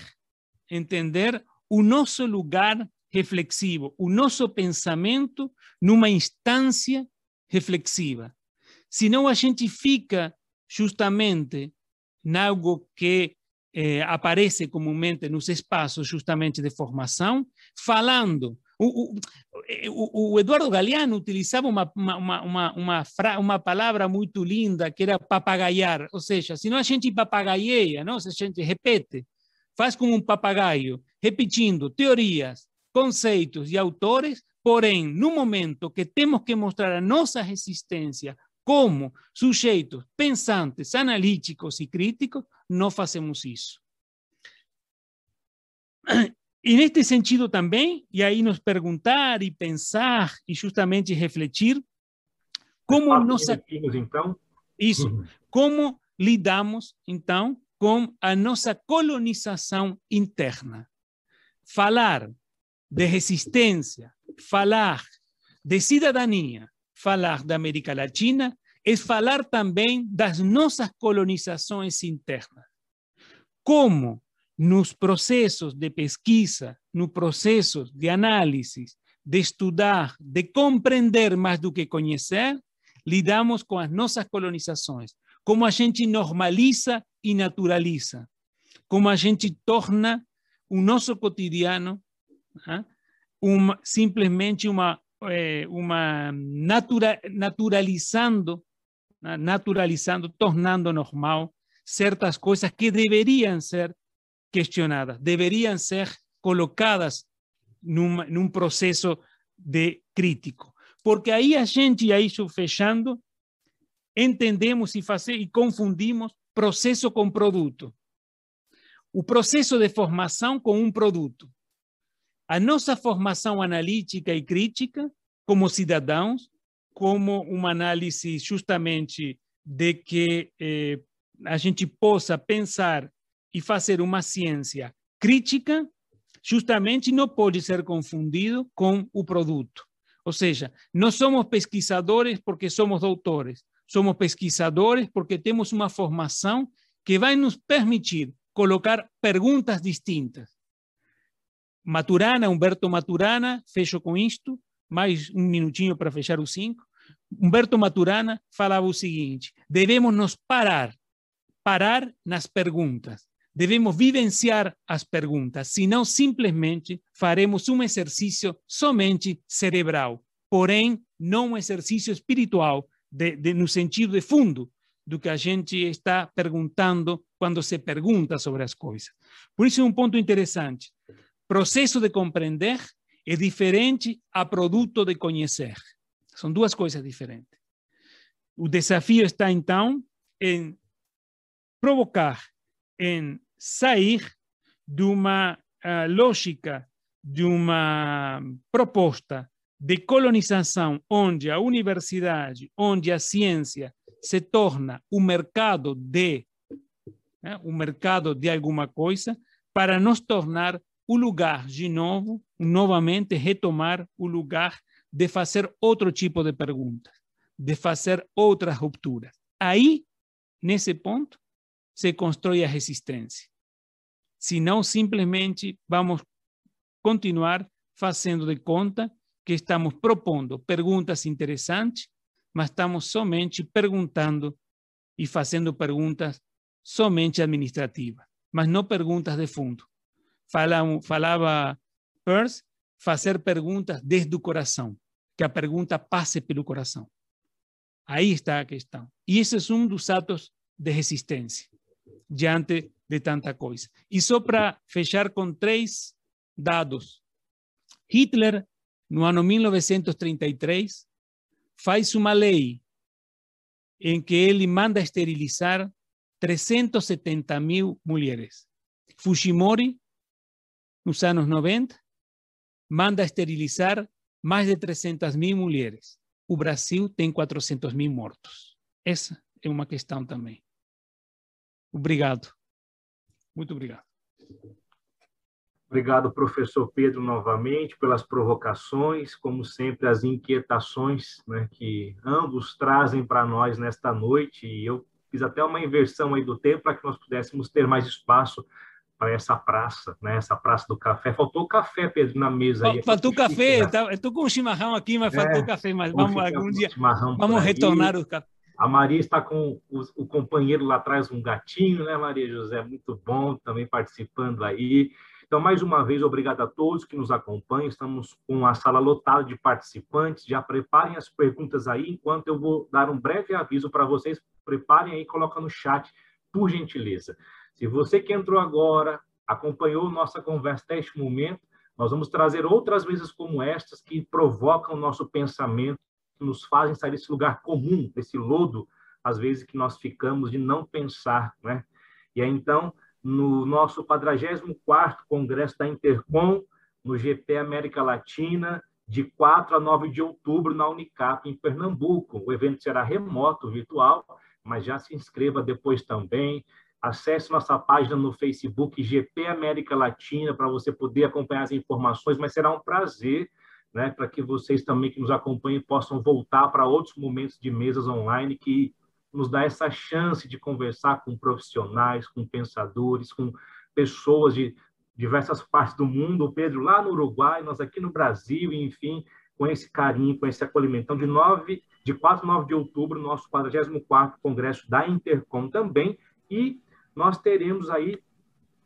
entender o nosso lugar reflexivo, o nosso pensamento numa instância reflexiva. Senão a gente fica justamente algo que eh, aparece comumente nos espaços justamente de formação, falando. O, o, o Eduardo Galeano utilizava uma, uma, uma, uma, uma palavra muito linda que era papagaiar, ou seja, se não a gente papagaieia, não? a gente repete, faz como um papagaio, repetindo teorias, conceitos e autores, porém, no momento que temos que mostrar a nossa resistência como sujeitos pensantes, analíticos e críticos, não fazemos isso. E neste sentido também, e aí nos perguntar e pensar e justamente refletir como nossa então isso, uhum. como lidamos então com a nossa colonização interna. Falar de resistência, falar de cidadania, falar da América Latina, é falar também das nossas colonizações internas. Como nos processos de pesquisa, no processo de análise, de estudar, de compreender mais do que conhecer, lidamos com as nossas colonizações, como a gente normaliza e naturaliza, como a gente torna o nosso cotidiano ¿ah? uma, simplesmente uma, eh, uma natura, naturalizando, ¿ah? naturalizando, tornando normal certas coisas que deveriam ser questionadas, deveriam ser colocadas num, num processo de crítico. Porque aí a gente, aí fechando, entendemos e, fazer, e confundimos processo com produto. O processo de formação com um produto. A nossa formação analítica e crítica, como cidadãos, como uma análise justamente de que eh, a gente possa pensar e fazer uma ciência crítica, justamente não pode ser confundido com o produto. Ou seja, não somos pesquisadores porque somos doutores, somos pesquisadores porque temos uma formação que vai nos permitir colocar perguntas distintas. Maturana, Humberto Maturana, fecho com isto, mais um minutinho para fechar os cinco. Humberto Maturana falava o seguinte: devemos nos parar, parar nas perguntas. Devemos vivenciar as perguntas, senão simplesmente faremos um exercício somente cerebral, porém não um exercício espiritual de, de, no sentido de fundo do que a gente está perguntando quando se pergunta sobre as coisas. Por isso é um ponto interessante. Processo de compreender é diferente a produto de conhecer. São duas coisas diferentes. O desafio está, então, em provocar, em sair de uma uh, lógica, de uma proposta de colonização, onde a universidade, onde a ciência se torna o mercado de né, o mercado de alguma coisa, para nos tornar o lugar de novo, novamente retomar o lugar de fazer outro tipo de perguntas, de fazer outras rupturas. Aí, nesse ponto, se constrói a resistência. Senão, simplesmente vamos continuar fazendo de conta que estamos propondo perguntas interessantes, mas estamos somente perguntando e fazendo perguntas somente administrativas, mas não perguntas de fundo. Falava, Peirce, fazer perguntas desde o coração, que a pergunta passe pelo coração. Aí está a questão. E esse é um dos atos de resistência diante de tanta coisa. E só para fechar com três dados. Hitler no ano 1933, faz uma lei em que ele manda esterilizar 370 mil mulheres. Fujimori, nos anos 90, manda esterilizar mais de 300 mil mulheres. O Brasil tem 400 mil mortos. Essa é uma questão também. Obrigado. Muito obrigado. Obrigado, professor Pedro, novamente, pelas provocações, como sempre, as inquietações né, que ambos trazem para nós nesta noite. E eu fiz até uma inversão aí do tempo para que nós pudéssemos ter mais espaço para essa praça, né? Essa praça do café. Faltou café, Pedro, na mesa. Aí. Faltou café. Né? Tá, estou com um chimarrão aqui, mas é, faltou café. Mas vamos algum dia, vamos retornar o café. A Maria está com o, o, companheiro lá atrás, um gatinho, né, Maria José? Muito bom, também participando aí. Então, mais uma vez, obrigado a todos que nos acompanham. Estamos com a sala lotada de participantes. Já preparem as perguntas aí, enquanto eu vou dar um breve aviso para vocês. Preparem aí e coloquem no chat, por gentileza. Se você que entrou agora, acompanhou nossa conversa até este momento, nós vamos trazer outras vezes como estas que provocam o nosso pensamento, que nos fazem sair desse lugar comum, desse lodo, às vezes que nós ficamos de não pensar, né? E aí, então, no nosso 44º Congresso da Intercom, no GP América Latina, de 4 a 9 de outubro, na Unicap, em Pernambuco. O evento será remoto, virtual, mas já se inscreva depois também. Acesse nossa página no Facebook, GP América Latina, para você poder acompanhar as informações, mas será um prazer né, para que vocês também que nos acompanhem possam voltar para outros momentos de mesas online que nos dá essa chance de conversar com profissionais, com pensadores, com pessoas de diversas partes do mundo. O Pedro lá no Uruguai, nós aqui no Brasil, enfim, com esse carinho, com esse acolhimento. Então, de 9 De 4 a 9 de outubro, nosso 44º Congresso da Intercom também, e nós teremos aí,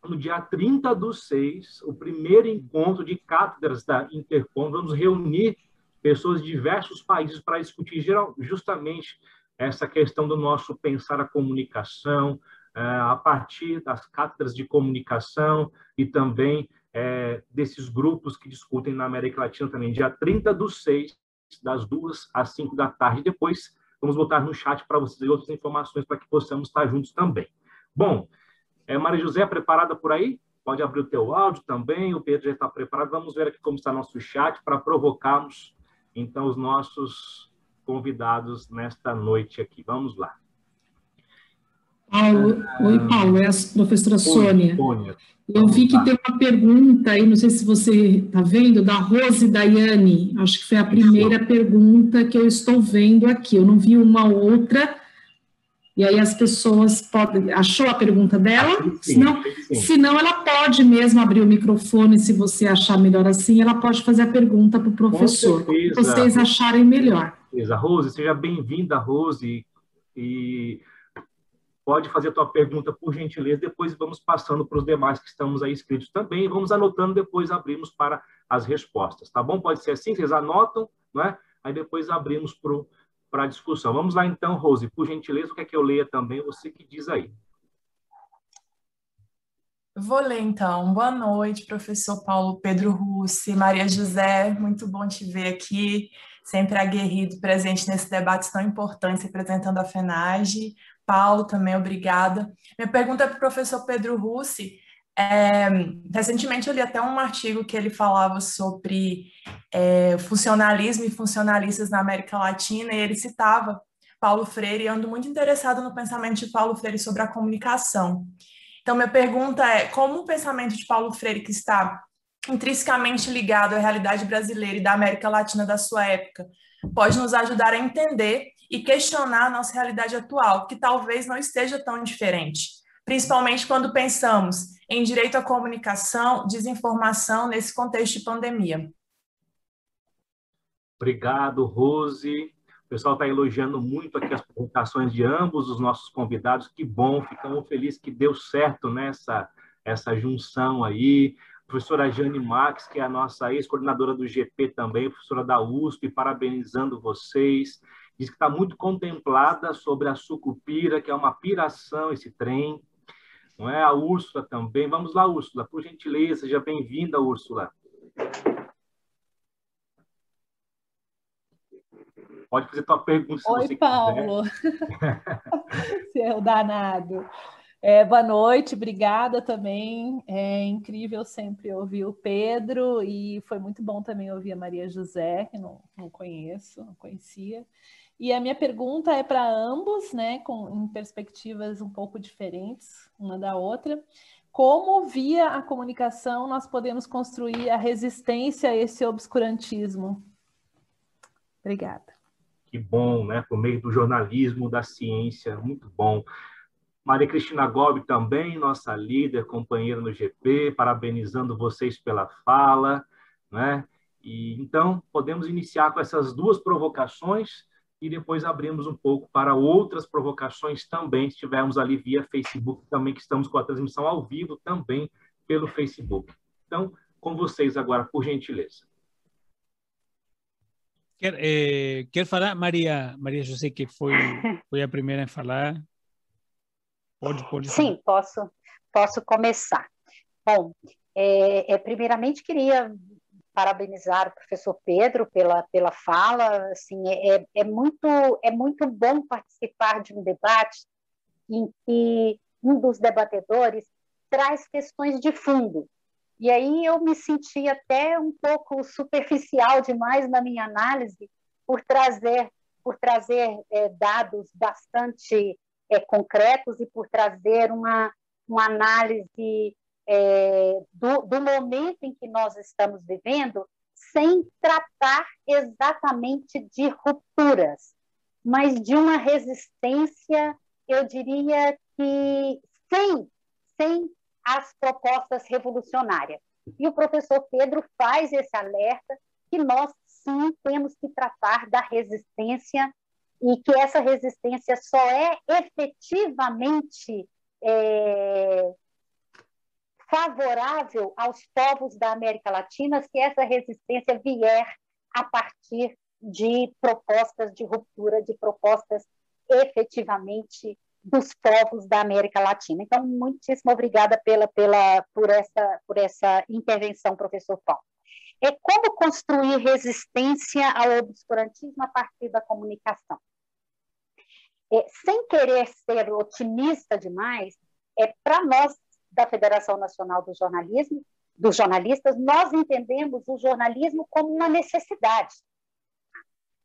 no dia 30 do 6, o primeiro encontro de cátedras da Intercom. Vamos reunir pessoas de diversos países para discutir justamente essa questão do nosso pensar a comunicação, é, a partir das cátedras de comunicação e também é, desses grupos que discutem na América Latina também, dia 30 do 6, das 2 às 5 da tarde. Depois, vamos botar no chat para vocês outras informações para que possamos estar juntos também. Bom, é, Maria José, preparada por aí? Pode abrir o teu áudio também, o Pedro já está preparado. Vamos ver aqui como está nosso chat para provocarmos, então, os nossos convidados nesta noite aqui. Vamos lá. Paulo, oi, Paulo, é a professora oi, Sônia. Sônia. Eu vi que tem uma pergunta aí, não sei se você está vendo, da Rose Daiane. Acho que foi a primeira pergunta que eu estou vendo aqui. Eu não vi uma outra. E aí as pessoas podem. Achou a pergunta dela? Sim, senão, sim. senão, ela pode mesmo abrir o microfone, se você achar melhor assim, ela pode fazer a pergunta para o professor. Se vocês acharem melhor. Beleza. Rose, seja bem-vinda, Rose. E pode fazer a tua pergunta por gentileza, depois vamos passando para os demais que estamos aí inscritos também, vamos anotando, depois abrimos para as respostas, tá bom? Pode ser assim, vocês anotam, não é? Aí depois abrimos para a discussão. Vamos lá então, Rose, por gentileza, o que é que eu leia também, você que diz aí. Vou ler então. Boa noite, professor Paulo Pedro Russi, Maria José, muito bom te ver aqui, sempre aguerrido, presente nesse debate tão importante, representando a FENAGE. Paulo também, obrigada. Minha pergunta é para o professor Pedro Russi. É, recentemente eu li até um artigo que ele falava sobre é, funcionalismo e funcionalistas na América Latina, e ele citava Paulo Freire, e ando muito interessado no pensamento de Paulo Freire sobre a comunicação. Então, minha pergunta é: como o pensamento de Paulo Freire, que está intrinsecamente ligado à realidade brasileira e da América Latina da sua época, pode nos ajudar a entender e questionar a nossa realidade atual, que talvez não esteja tão diferente, principalmente quando pensamos em direito à comunicação, desinformação nesse contexto de pandemia. Obrigado, Rose. O pessoal está elogiando muito aqui as apresentações de ambos os nossos convidados. Que bom, ficamos felizes que deu certo nessa essa junção aí. A professora Jane Max, que é a nossa ex-coordenadora do GP também, professora da USP, parabenizando vocês diz que está muito contemplada sobre a sucupira, que é uma piração esse trem. Não é? A Úrsula também. Vamos lá, Úrsula, por gentileza, seja bem-vinda, Úrsula. Pode fazer tua pergunta se Oi, você Paulo. Seu danado. É, boa noite, obrigada também. É incrível sempre ouvir o Pedro e foi muito bom também ouvir a Maria José, que não, não conheço, não conhecia. E a minha pergunta é para ambos, né, com, em perspectivas um pouco diferentes uma da outra. Como, via a comunicação, nós podemos construir a resistência a esse obscurantismo? Obrigada. Que bom, né? Por meio do jornalismo, da ciência, muito bom. Maria Cristina Gobi também, nossa líder, companheira no GP, parabenizando vocês pela fala, né? E então podemos iniciar com essas duas provocações e depois abrimos um pouco para outras provocações também. Estivermos ali via Facebook também, que estamos com a transmissão ao vivo também pelo Facebook. Então, com vocês agora, por gentileza. Quer, eh, quer falar, Maria, Maria José, que foi, foi a primeira a falar? Pode, pode Sim, posso, posso começar. Bom, é, é, primeiramente queria parabenizar o professor Pedro pela, pela fala. Assim, é, é, muito, é muito bom participar de um debate em que um dos debatedores traz questões de fundo. E aí eu me senti até um pouco superficial demais na minha análise por trazer por trazer é, dados bastante é, concretos e por trazer uma, uma análise é, do, do momento em que nós estamos vivendo, sem tratar exatamente de rupturas, mas de uma resistência, eu diria que sem, sem as propostas revolucionárias. E o professor Pedro faz esse alerta que nós sim temos que tratar da resistência e que essa resistência só é efetivamente é, favorável aos povos da América Latina se essa resistência vier a partir de propostas de ruptura, de propostas efetivamente dos povos da América Latina. Então, muitíssimo obrigada pela, pela, por, essa, por essa intervenção, professor Paulo. É como construir resistência ao obscurantismo a partir da comunicação. É, sem querer ser otimista demais, é para nós da Federação Nacional do Jornalismo, dos jornalistas, nós entendemos o jornalismo como uma necessidade.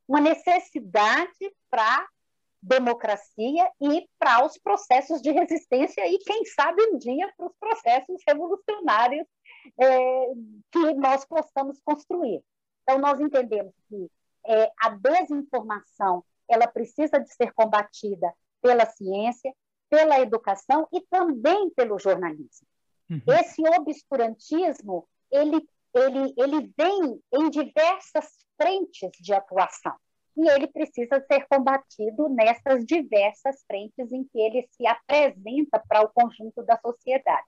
Uma necessidade para democracia e para os processos de resistência e, quem sabe, um dia para os processos revolucionários é, que nós possamos construir. Então, nós entendemos que é, a desinformação ela precisa de ser combatida pela ciência, pela educação e também pelo jornalismo. Uhum. Esse obscurantismo ele, ele, ele vem em diversas frentes de atuação e ele precisa ser combatido nessas diversas frentes em que ele se apresenta para o conjunto da sociedade.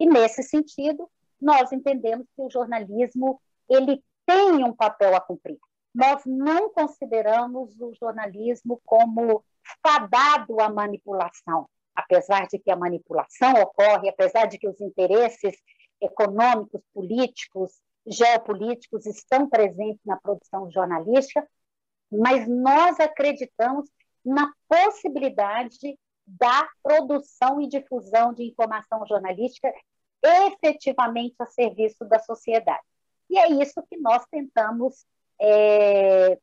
E nesse sentido, nós entendemos que o jornalismo ele tem um papel a cumprir. Nós não consideramos o jornalismo como fadado à manipulação, apesar de que a manipulação ocorre, apesar de que os interesses econômicos, políticos, geopolíticos estão presentes na produção jornalística, mas nós acreditamos na possibilidade da produção e difusão de informação jornalística efetivamente a serviço da sociedade. E é isso que nós tentamos é,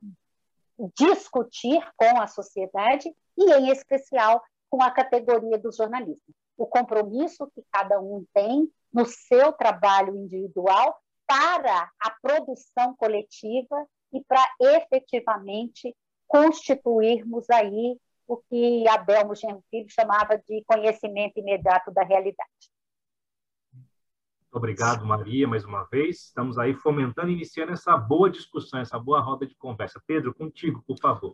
discutir com a sociedade e, em especial, com a categoria dos jornalistas. O compromisso que cada um tem no seu trabalho individual para a produção coletiva e para efetivamente constituirmos aí o que Adelmo Genro Filho chamava de conhecimento imediato da realidade. Obrigado, Maria, mais uma vez. Estamos aí fomentando e iniciando essa boa discussão, essa boa roda de conversa. Pedro, contigo, por favor.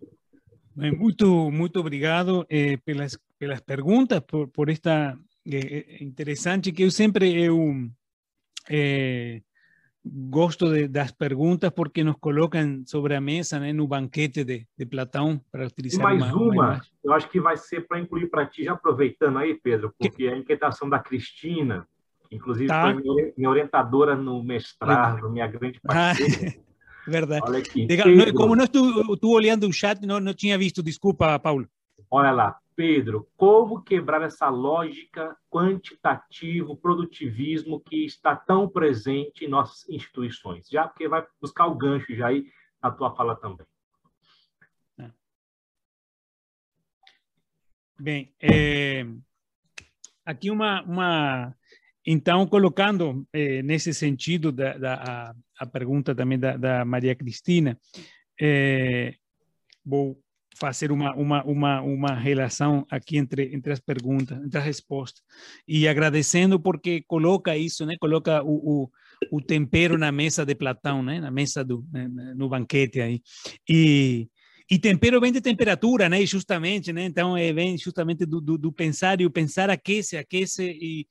Muito, muito obrigado eh, pelas, pelas perguntas, por, por esta eh, interessante que eu sempre eu eh, gosto de, das perguntas porque nos colocam sobre a mesa, né, no banquete de, de Platão, para utilizar e mais uma, uma eu acho que vai ser para incluir para ti, já aproveitando aí, Pedro, porque que... a inquietação da Cristina, inclusive tá. foi minha orientadora no mestrado, minha grande parceira. Ah, verdade. Olha aqui. Pedro, como não estou, olhando o chat, não, não tinha visto, desculpa, Paulo. Olha lá, Pedro, como quebrar essa lógica quantitativo, produtivismo que está tão presente em nossas instituições? Já porque vai buscar o gancho já aí na tua fala também. É. Bem, é, aqui uma, uma então colocando é, nesse sentido da, da a, a, pergunta também da, da Maria Cristina, é, vou fazer uma, uma, uma, uma relação aqui entre, entre as perguntas, entre as respostas. E agradecendo porque coloca isso, né? coloca o, o, o tempero na mesa de Platão, né? na mesa do né? no banquete aí. E, e tempero vem de temperatura, né? Justamente, né? Então é, vem justamente do, do, do, pensar e o pensar aquece, aquece e,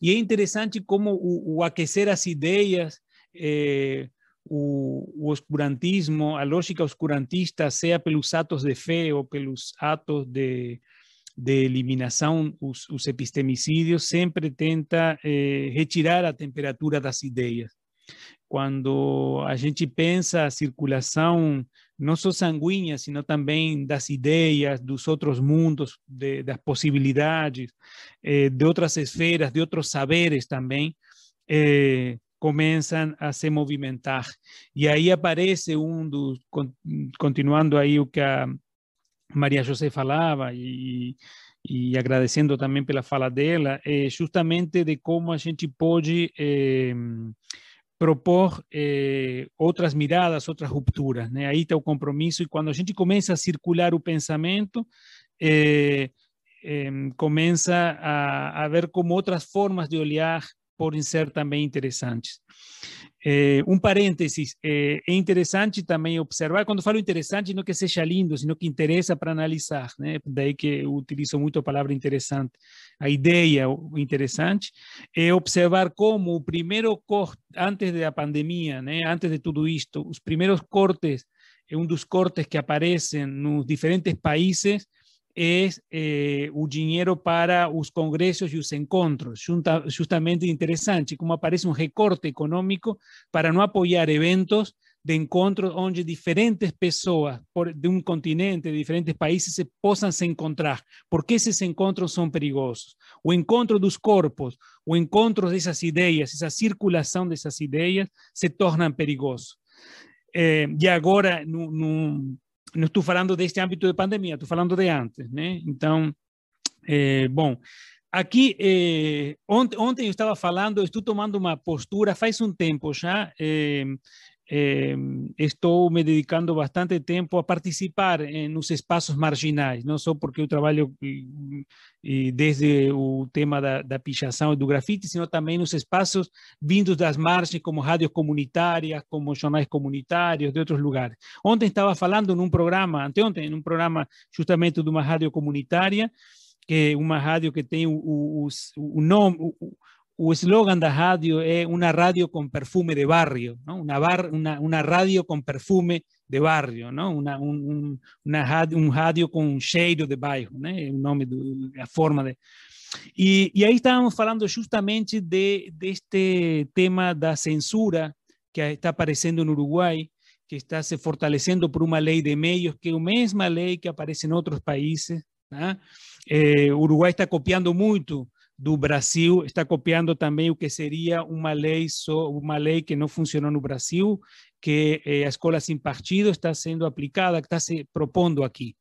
e é interessante como o, o aquecer as ideias é, o, o oscurantismo, a lógica oscurantista, seja pelos atos de fé ou pelos atos de, de eliminação, os, os epistemicídios, sempre tenta eh, retirar a temperatura das ideias. Quando a gente pensa a circulação não só sanguínea, sino também das ideias, dos outros mundos, de, das possibilidades, eh, de outras esferas, de outros saberes também, eh, começam a se movimentar. E aí aparece um dos, continuando aí o que a Maria José falava e, e agradecendo também pela fala dela, é justamente de como a gente pode é, propor é, outras miradas, outras rupturas. Né? Aí está o compromisso, e quando a gente começa a circular o pensamento, é, começa a, a ver como outras formas de olhar podem ser também interessantes. É, um parênteses, é, é, interessante também observar, quando falo interessante, não que seja lindo, sino que interessa para analisar, né? Daí que eu utilizo muito a palavra interessante. A ideia interessante é observar como o primeiro corte, antes da pandemia, né? antes de tudo isto, os primeiros cortes, é um dos cortes que aparecem nos diferentes países, es eh, o dinheiro para os congressos e os encontros, justamente interessante, como aparece um recorte econômico para não apoiar eventos de encontros onde diferentes pessoas por, de um continente, de diferentes países, se possam se encontrar. Porque esses encontros são perigosos. O encontro dos corpos, o encontro dessas ideias, essa circulação dessas ideias, se tornam perigosos. Eh, e agora, no, não estou falando deste âmbito de pandemia, estou falando de antes, né? Então, é, bom, aqui, é, ontem, ontem eu estava falando, estou tomando uma postura, faz um tempo já, é, eh, estou me dedicando bastante tempo a participar eh, nos espaços marginais, não só porque eu trabalho e, desde o tema da, da pichação e do grafite, sino também nos espaços vindos das margens, como rádios comunitárias, como jornais comunitários de outros lugares. Ontem estava falando num programa, anteontem, num programa justamente de uma rádio comunitária, que é uma rádio que tem o, o, o, o nome, o, o eslogan da radio es una radio con perfume de barrio, ¿no? una, bar, perfume de barrio, un radio com um cheiro de bairro, né? o nome, a forma de... E, e aí estávamos falando justamente de, deste tema da censura que está aparecendo no Uruguai, que está se fortalecendo por uma lei de meios, que é a mesma lei que aparece em outros países. Né? Eh, o Uruguai está copiando muito do Brasil está copiando também o que seria uma lei só, uma lei que não funcionou no Brasil, que eh, a escola sem partido está sendo aplicada, está se propondo aqui.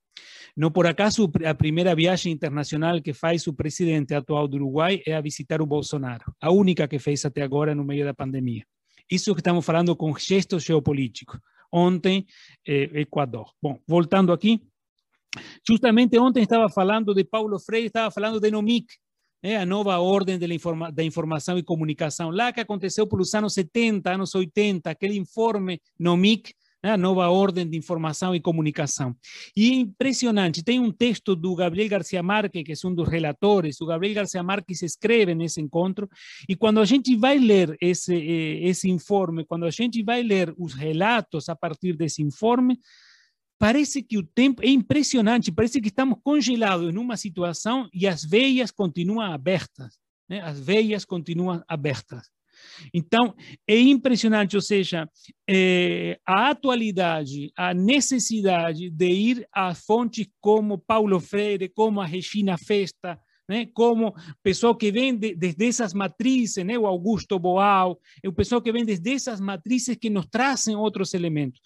Não por acaso a primeira viagem internacional que faz o presidente atual do Uruguai é a visitar o Bolsonaro, a única que fez até agora no meio da pandemia. Isso que estamos falando com gestos geopolíticos. Ontem, eh, Equador. Bom, voltando aqui, justamente ontem estava falando de Paulo Freire, estava falando de NOMIC, é a nova ordem informa da informação e comunicação, lá que aconteceu pelos anos 70, anos 80, aquele informe NOMIC, né, a nova ordem de informação e comunicação. E é impressionante, tem um texto do Gabriel Garcia Marques, que é um dos relatores, o Gabriel Garcia Marques escreve nesse encontro, e quando a gente vai ler esse, eh, esse informe, quando a gente vai ler os relatos a partir desse informe, parece que o tempo é impressionante, parece que estamos congelados em uma situação e as veias continuam abertas, né? as veias continuam abertas. Então, é impressionante, ou seja, é, a atualidade, a necessidade de ir a fontes como Paulo Freire, como a Regina Festa, né? como pessoal que vem de, desde essas matrizes, né? o Augusto Boal, o pessoal que vem desde essas matrizes que nos trazem outros elementos.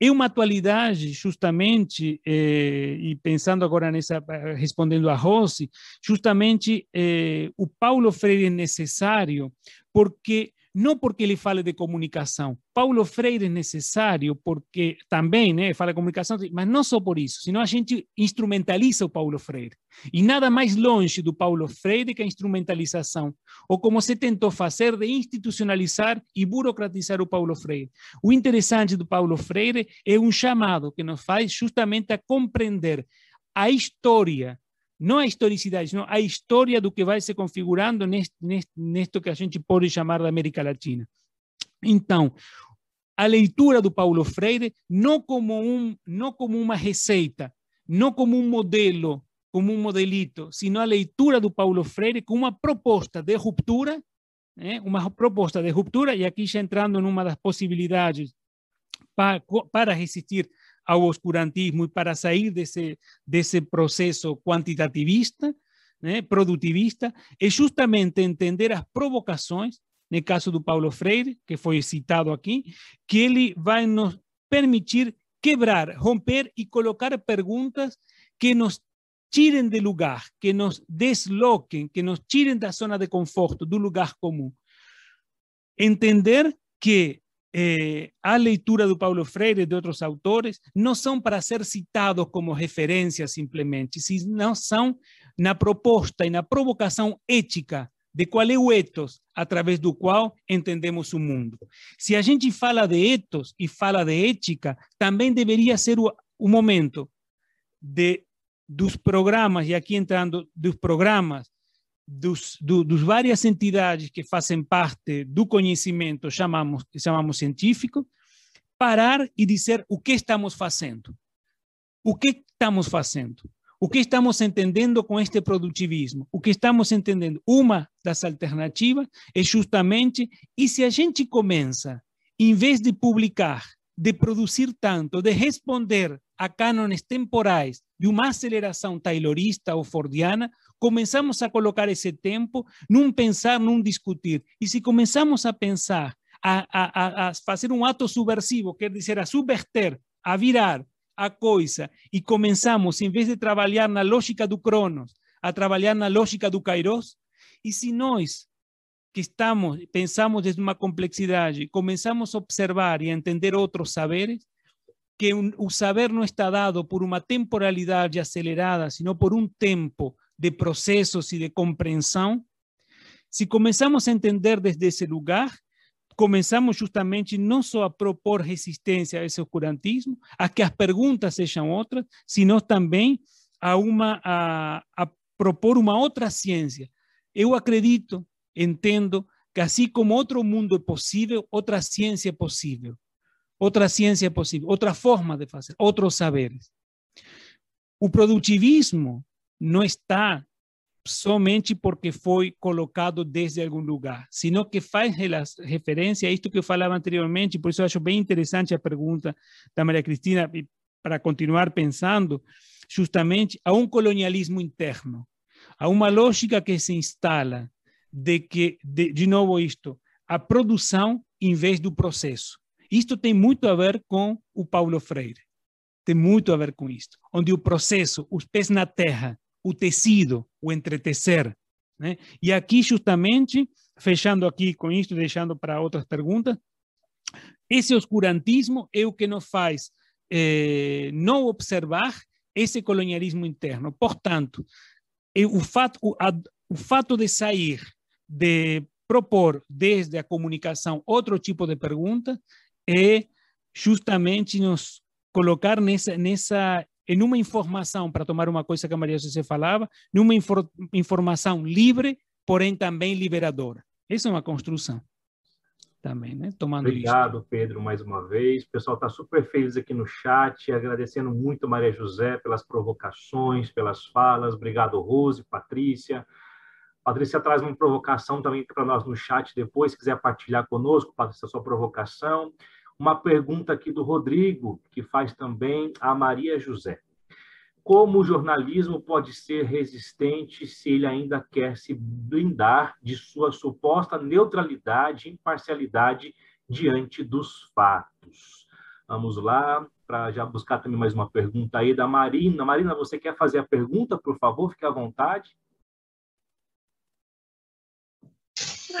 É uma atualidade, justamente, eh, e pensando agora nessa, eh, respondendo a Rose, justamente eh, o Paulo Freire é necessário porque não porque ele fale de comunicação. Paulo Freire é necessário porque também né, fala de comunicação, mas não só por isso, senão a gente instrumentaliza o Paulo Freire. E nada mais longe do Paulo Freire que a instrumentalização, ou como se tentou fazer de institucionalizar e burocratizar o Paulo Freire. O interessante do Paulo Freire é um chamado que nos faz justamente a compreender a história não a historicidade, não a história do que vai se configurando neste, que a gente pode chamar da América Latina. Então, a leitura do Paulo Freire não como um não como uma receita, não como um modelo, como um modelito, sino a leitura do Paulo Freire como uma proposta de ruptura, né? uma proposta de ruptura e aqui já entrando numa das possibilidades para, para resistir ao oscurantismo e para sair desse, desse processo quantitativista, né, produtivista, é justamente entender as provocações, no caso do Paulo Freire, que foi citado aqui, que ele vai nos permitir quebrar, romper e colocar perguntas que nos tirem de lugar, que nos desloquem, que nos tirem da zona de conforto, do lugar comum. Entender que eh, a leitura do Paulo Freire e de outros autores não são para ser citados como referência simplesmente, não são na proposta e na provocação ética de qual é o ethos através do qual entendemos o mundo. Se a gente fala de ethos e fala de ética, também deveria ser o, o momento de dos programas, e aqui entrando dos programas, dos, do, dos várias entidades que fazem parte do conhecimento, chamamos, que chamamos científico, parar e dizer o que estamos fazendo. O que estamos fazendo? O que estamos entendendo com este produtivismo? O que estamos entendendo? Uma das alternativas é justamente, e se a gente começa, em vez de publicar, de produzir tanto, de responder a cânones temporais de uma aceleração taylorista ou fordiana, começamos a colocar esse tempo num pensar, num discutir. E se começamos a pensar, a, a, a fazer um ato subversivo, quer dizer, a subverter, a virar a coisa, e começamos, em vez de trabalhar na lógica do Cronos, a trabalhar na lógica do Kairos, e se nós que estamos, pensamos desde uma complexidade, começamos a observar e a entender outros saberes, que o saber não está dado por uma temporalidade acelerada, sino por um tempo de processos e de compreensão. Se começamos a entender desde esse lugar, começamos justamente não só a propor resistência a esse oscurantismo, a que as perguntas sejam outras, sino também a, uma, a, a propor uma outra ciência. Eu acredito, entendo, que assim como outro mundo é possível, outra ciência é possível. Outra ciência é possível, outra forma de fazer, outros saberes. O produtivismo não está somente porque foi colocado desde algum lugar, sino que faz referência a isto que eu falava anteriormente, por isso eu acho bem interessante a pergunta da Maria Cristina, para continuar pensando, justamente a um colonialismo interno, a uma lógica que se instala de que, de, de novo isto, a produção em vez do processo. Isto tem muito a ver com o Paulo Freire. Tem muito a ver com isto, onde o processo, os pés na terra, o tecido, o entretecer. Né? E aqui, justamente, fechando aqui com isto, deixando para outras perguntas, esse oscurantismo é o que nos faz eh, não observar esse colonialismo interno. Portanto, o fato, o, a, o fato de sair, de propor desde a comunicação outro tipo de pergunta, é justamente nos colocar nessa, nessa em uma informação, para tomar uma coisa que a Maria José falava, numa infor, informação livre, porém também liberadora. Essa é uma construção também, né? Tomando Obrigado, isso. Pedro, mais uma vez. O pessoal está super feliz aqui no chat, agradecendo muito Maria José pelas provocações, pelas falas. Obrigado, Rose, Patrícia. Patrícia traz uma provocação também para nós no chat depois, se quiser partilhar conosco, Patrícia, sua provocação. Uma pergunta aqui do Rodrigo, que faz também a Maria José. Como o jornalismo pode ser resistente se ele ainda quer se blindar de sua suposta neutralidade e imparcialidade diante dos fatos? Vamos lá, para já buscar também mais uma pergunta aí da Marina. Marina, você quer fazer a pergunta, por favor? Fique à vontade.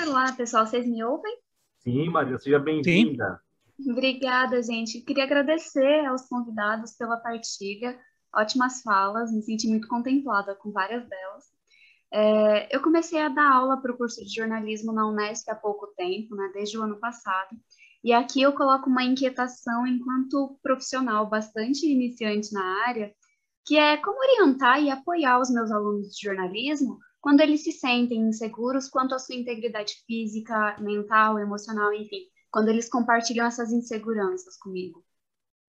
Olá, pessoal, vocês me ouvem? Sim, Marina, seja bem-vinda. Obrigada, gente. Queria agradecer aos convidados pela partilha, ótimas falas, me senti muito contemplada com várias delas. É, eu comecei a dar aula para o curso de jornalismo na Unesp há pouco tempo, né, desde o ano passado, e aqui eu coloco uma inquietação enquanto profissional bastante iniciante na área, que é como orientar e apoiar os meus alunos de jornalismo quando eles se sentem inseguros quanto à sua integridade física, mental, emocional, enfim, quando eles compartilham essas inseguranças comigo.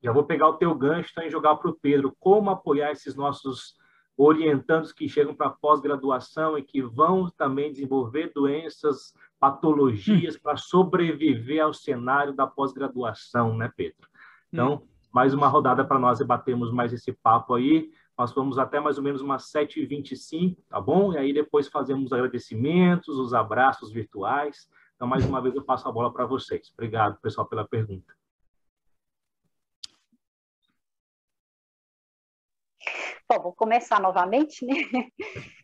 Já vou pegar o teu gancho então, e jogar para o Pedro. Como apoiar esses nossos orientandos que chegam para pós-graduação e que vão também desenvolver doenças, patologias hum. para sobreviver ao cenário da pós-graduação, né, Pedro? Então, hum. mais uma rodada para nós debatermos mais esse papo aí. Nós vamos até mais ou menos umas 7h25, tá bom? E aí depois fazemos os agradecimentos, os abraços virtuais. Então, mais uma vez, eu passo a bola para vocês. Obrigado, pessoal, pela pergunta. Bom, vou começar novamente, né?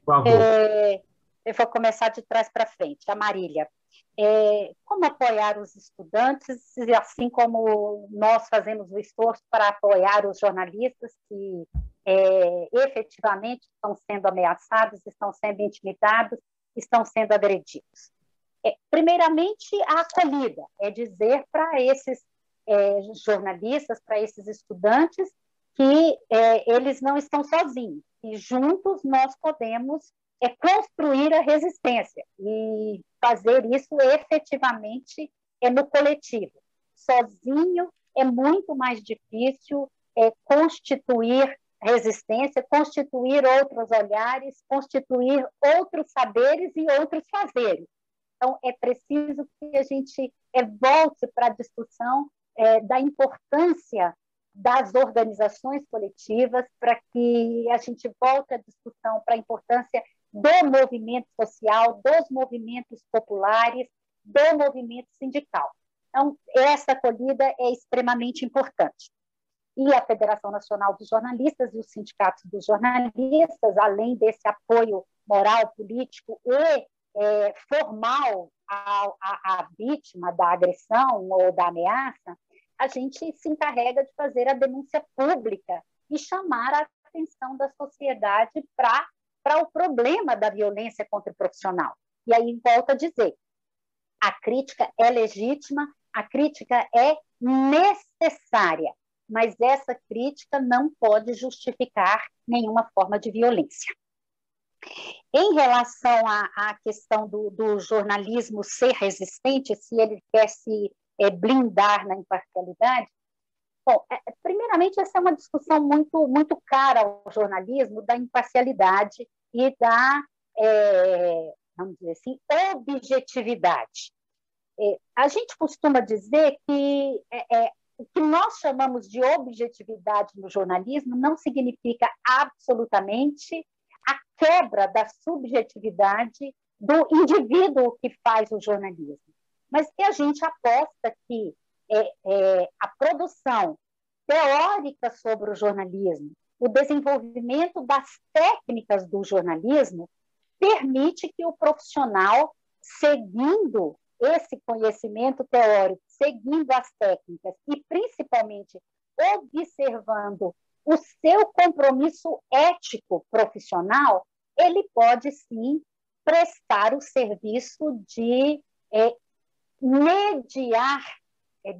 Por favor. É, eu vou começar de trás para frente. A Marília, é, como apoiar os estudantes, assim como nós fazemos o esforço para apoiar os jornalistas que é, efetivamente estão sendo ameaçados, estão sendo intimidados estão sendo agredidos? É, primeiramente, a acolhida, é dizer para esses é, jornalistas, para esses estudantes, que é, eles não estão sozinhos, e juntos nós podemos é, construir a resistência e fazer isso efetivamente é, no coletivo. Sozinho é muito mais difícil é, constituir resistência, constituir outros olhares, constituir outros saberes e outros fazeres. Então, é preciso que a gente é, volte para a discussão é, da importância das organizações coletivas, para que a gente volte à discussão para a importância do movimento social, dos movimentos populares, do movimento sindical. Então, essa acolhida é extremamente importante. E a Federação Nacional dos Jornalistas e os sindicatos dos jornalistas, além desse apoio moral, político e é, formal à, à, à vítima da agressão ou da ameaça, a gente se encarrega de fazer a denúncia pública e chamar a atenção da sociedade para o problema da violência contra o profissional. E aí volto a dizer, a crítica é legítima, a crítica é necessária, mas essa crítica não pode justificar nenhuma forma de violência. Em relação à, à questão do, do, jornalismo ser resistente, se ele quer se é, blindar na imparcialidade, bom, é, primeiramente essa é uma discussão muito muito cara ao jornalismo da imparcialidade e da é, vamos dizer assim objetividade. É, a gente costuma dizer que é, é, o que nós chamamos de objetividade no jornalismo não significa absolutamente quebra da subjetividade do indivíduo que faz o jornalismo, mas que a gente aposta que é, é, a produção teórica sobre o jornalismo, o desenvolvimento das técnicas do jornalismo, permite que o profissional, seguindo esse conhecimento teórico, seguindo as técnicas e principalmente observando o seu compromisso ético profissional, ele pode sim prestar o serviço de é, mediar, é,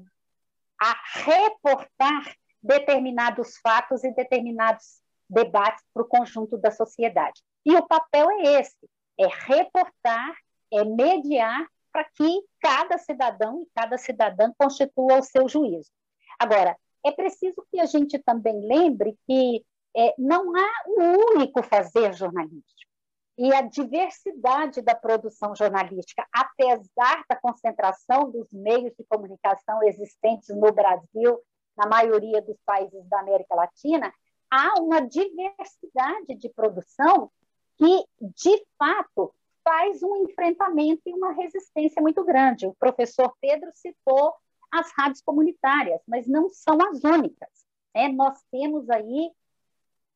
a reportar determinados fatos e determinados debates para o conjunto da sociedade. E o papel é esse: é reportar, é mediar para que cada cidadão e cada cidadã constitua o seu juízo. Agora, é preciso que a gente também lembre que é, não há um único fazer jornalístico. E a diversidade da produção jornalística, apesar da concentração dos meios de comunicação existentes no Brasil, na maioria dos países da América Latina, há uma diversidade de produção que, de fato, faz um enfrentamento e uma resistência muito grande. O professor Pedro citou as rádios comunitárias, mas não são as únicas. Né? Nós temos aí,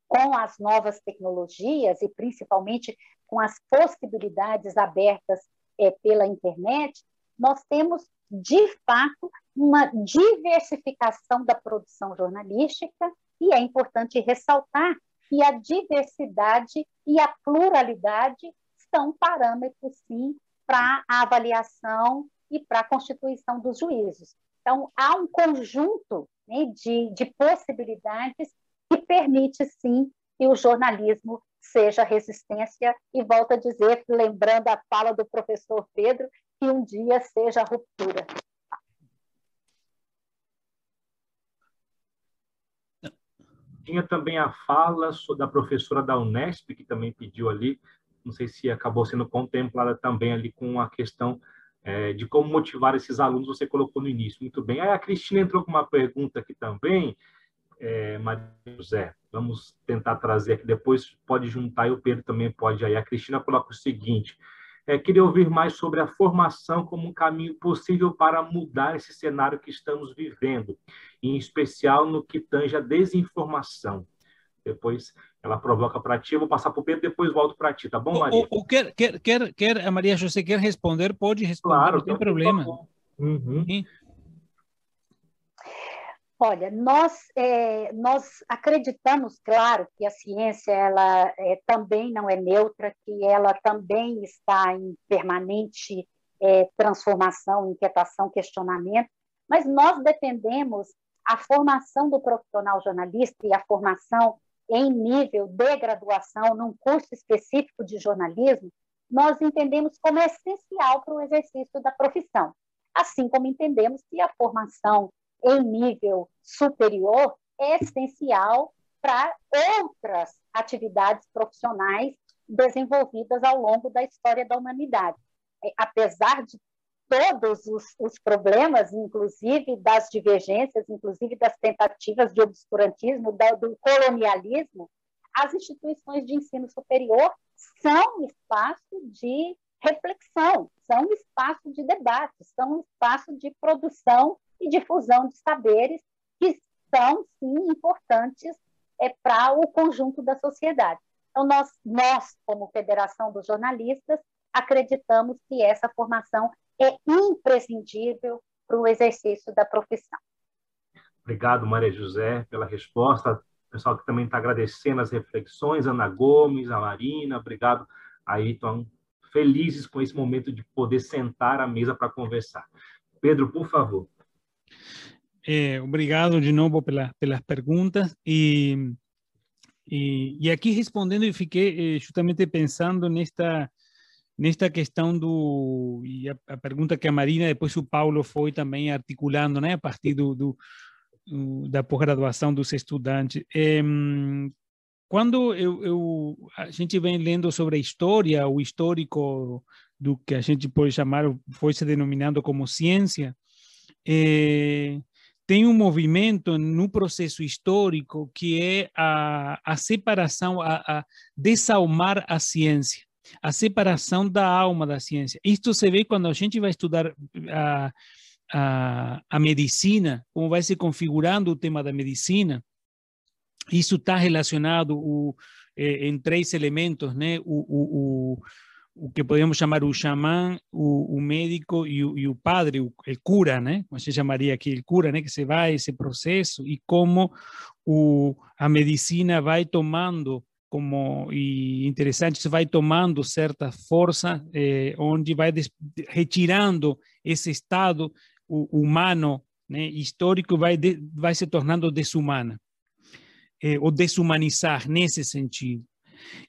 com as novas tecnologias e principalmente com as possibilidades abertas é, pela internet, nós temos, de fato, uma diversificação da produção jornalística e é importante ressaltar que a diversidade e a pluralidade são parâmetros, sim, para a avaliação e para a constituição dos juízos. Então, há um conjunto né, de, de possibilidades que permite, sim, que o jornalismo seja resistência, e volto a dizer, lembrando a fala do professor Pedro, que um dia seja ruptura. Tinha também a fala da professora da Unesp, que também pediu ali, não sei se acabou sendo contemplada também ali com a questão é, de como motivar esses alunos, você colocou no início. Muito bem. Aí a Cristina entrou com uma pergunta aqui também, é, Maria José. Vamos tentar trazer aqui, depois pode juntar e o Pedro também pode. Aí a Cristina coloca o seguinte: é, queria ouvir mais sobre a formação como um caminho possível para mudar esse cenário que estamos vivendo, em especial no que tange a desinformação. Depois ela provoca para ti, eu vou passar para o Pedro, depois volto para ti, tá bom, Maria? O, o, quer, quer, quer, quer, a Maria José quer responder, pode responder, claro, não tem problema. Uhum. Olha, nós, é, nós acreditamos, claro, que a ciência ela é, também não é neutra, que ela também está em permanente é, transformação, inquietação, questionamento, mas nós defendemos a formação do profissional jornalista e a formação em nível de graduação, num curso específico de jornalismo, nós entendemos como essencial para o exercício da profissão. Assim como entendemos que a formação em nível superior é essencial para outras atividades profissionais desenvolvidas ao longo da história da humanidade. É, apesar de todos os, os, problemas, inclusive das divergências, inclusive das tentativas de obscurantismo, do, do colonialismo, as instituições de ensino superior são espaço de reflexão, são espaço de debate, são espaço de produção e difusão de saberes que são, sim, importantes é, para o conjunto da sociedade. Então, nós, nós, como Federação dos Jornalistas, acreditamos que essa formação é imprescindível para o exercício da profissão. Obrigado, Maria José, pela resposta. O pessoal que também está agradecendo as reflexões, Ana Gomes, a Marina, obrigado aí, estão felizes com esse momento de poder sentar à mesa para conversar. Pedro, por favor. É, obrigado de novo pela, pelas perguntas. E, e, e aqui respondendo, eu fiquei eh, justamente pensando nesta nesta questão do e a, a, pergunta que a Marina depois o Paulo foi também articulando, né, a partir do, do, do da pós-graduação dos estudantes. É, quando eu, eu, a gente vem lendo sobre a história, o histórico do que a gente pode chamar, foi se denominando como ciência, é, tem um movimento no processo histórico que é a, a separação, a, a desalmar a ciência a separação da alma da ciência. Isto se vê quando a gente vai estudar a, a, a medicina, como vai se configurando o tema da medicina. Isso está relacionado o, eh, em três elementos, né? O, o, o, o, que podemos chamar o xamã, o, o médico e o, e o padre, o, cura, né? Como se chamaria aqui, o cura, né? Que se vai esse processo e como o, a medicina vai tomando como e interessante, isso vai tomando certa força, eh, onde vai retirando esse estado humano, né, histórico, vai, de, vai se tornando desumana, eh, ou desumanizar nesse sentido.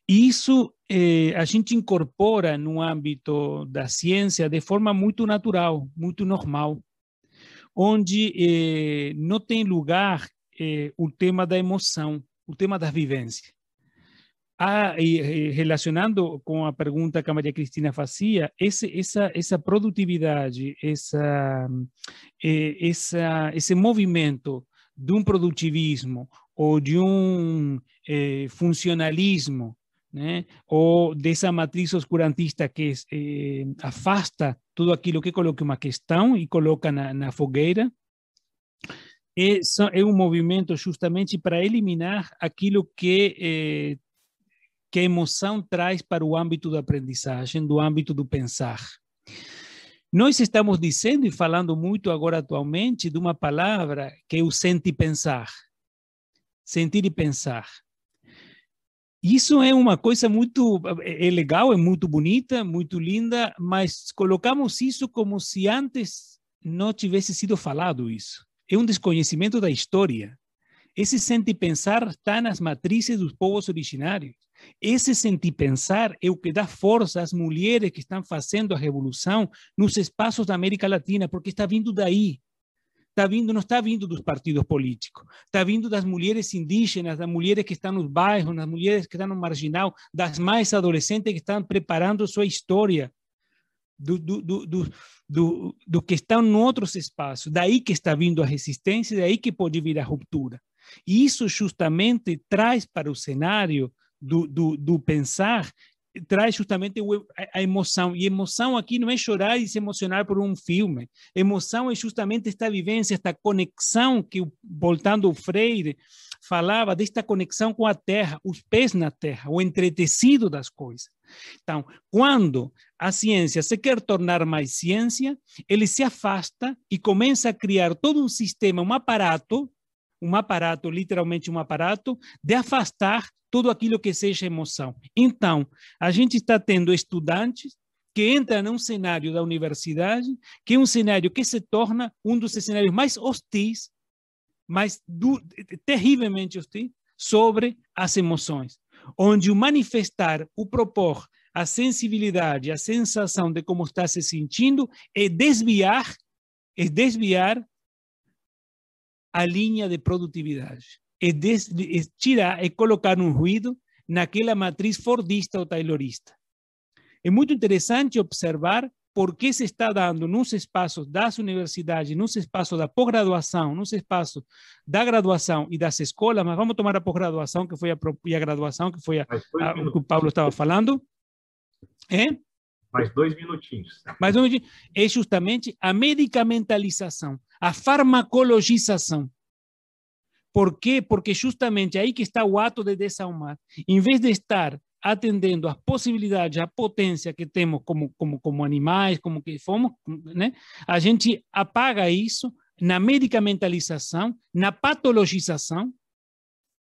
Isso eh, a gente incorpora no âmbito da ciência de forma muito natural, muito normal, onde eh, não tem lugar eh, o tema da emoção, o tema da vivência. Ah, e, relacionando com a pergunta que a Maria Cristina fazia, esse, essa, essa produtividade, essa, essa, esse movimento de um produtivismo ou de um eh, funcionalismo, né? ou dessa matriz oscurantista que eh, afasta tudo aquilo que coloca uma questão e coloca na, na fogueira, é, é um movimento justamente para eliminar aquilo que eh, que a emoção traz para o âmbito da aprendizagem, do âmbito do pensar. Nós estamos dizendo e falando muito agora atualmente de uma palavra que é o sentir pensar. Sentir e pensar. Isso é uma coisa muito é legal, é muito bonita, muito linda, mas colocamos isso como se antes não tivesse sido falado isso. É um desconhecimento da história. Esse sentir pensar está nas matrizes dos povos originários. Esse sentir pensar é o que dá força às mulheres que estão fazendo a revolução nos espaços da América Latina, porque está vindo daí. Está vindo, não está vindo dos partidos políticos, está vindo das mulheres indígenas, das mulheres que estão nos bairros, das mulheres que estão no marginal, das mais adolescentes que estão preparando sua história, do, do, do, do, do que estão em outros espaços. Daí que está vindo a resistência, daí que pode vir a ruptura. E isso justamente traz para o cenário do, do, do pensar traz justamente a emoção. E emoção aqui não é chorar e se emocionar por um filme. Emoção é justamente esta vivência, esta conexão que, voltando ao Freire, falava desta conexão com a terra, os pés na terra, o entretecido das coisas. Então, quando a ciência se quer tornar mais ciência, ele se afasta e começa a criar todo um sistema, um aparato um aparato, literalmente um aparato, de afastar tudo aquilo que seja emoção. Então, a gente está tendo estudantes que entram num cenário da universidade, que é um cenário que se torna um dos cenários mais hostis, mais terrivelmente hostis, sobre as emoções, onde o manifestar, o propor, a sensibilidade, a sensação de como está se sentindo é desviar, é desviar a linha de produtividade. É, des, é tirar, é colocar um ruído naquela matriz fordista ou taylorista. É muito interessante observar por que se está dando nos espaços das universidades, nos espaços da pós-graduação, nos espaços da graduação e das escolas, mas vamos tomar a pós-graduação, que foi a, e a graduação, que foi a, a, o que o Paulo estava falando. É? Mais dois minutinhos. Mais um minutinho. É justamente a medicamentalização, a farmacologização. Por quê? Porque justamente aí que está o ato de desalmar. Em vez de estar atendendo às possibilidades, à potência que temos como, como, como animais, como que fomos, né? a gente apaga isso na medicamentalização, na patologização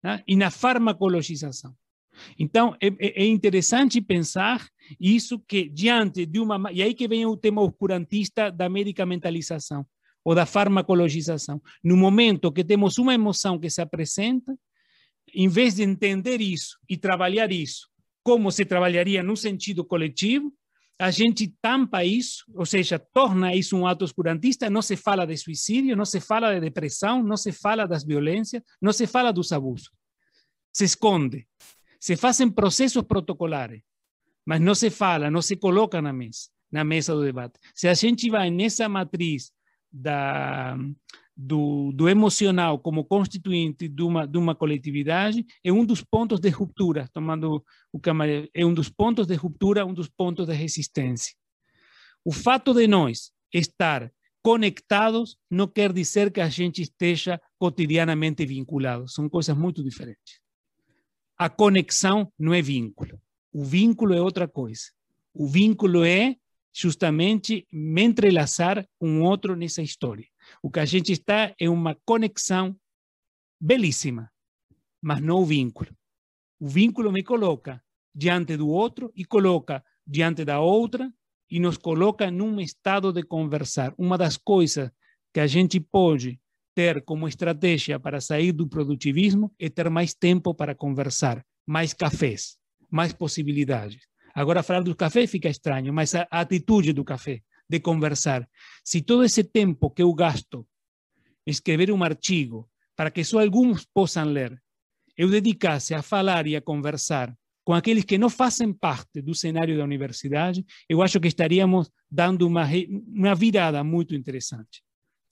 né? e na farmacologização. Então, é, é, é, interessante pensar isso que diante de uma... E aí que vem o tema obscurantista da medicamentalização ou da farmacologização. No momento que temos uma emoção que se apresenta, em vez de entender isso e trabalhar isso como se trabalharia no sentido coletivo, a gente tampa isso, ou seja, torna isso um ato oscurantista, não se fala de suicídio, não se fala de depressão, não se fala das violências, não se fala dos abusos. Se esconde. Se fazem processos protocolares, mas não se fala, não se coloca na mesa, na mesa do debate. Se a gente vai nessa matriz da, do, do emocional como constituinte de uma, de uma coletividade é um dos pontos de ruptura, tomando o camarada, é um dos pontos de ruptura, um dos pontos de resistência. O fato de nós estar conectados não quer dizer que a gente esteja cotidianamente vinculado, são coisas muito diferentes. A conexão não é vínculo, o vínculo é outra coisa. O vínculo é justamente me entrelaçar com outro nessa história. O que a gente está é uma conexão belíssima, mas não o vínculo. O vínculo me coloca diante do outro e coloca diante da outra e nos coloca num estado de conversar. Uma das coisas que a gente pode ter como estratégia para sair do produtivismo é ter mais tempo para conversar, mais cafés, mais possibilidades. Agora, falar do café fica estranho, mas a, atitude do café, de conversar. Se todo esse tempo que eu gasto escrever um artigo para que só alguns possam ler, eu dedicasse a falar e a conversar com aqueles que não fazem parte do cenário da universidade, eu acho que estaríamos dando uma, uma virada muito interessante.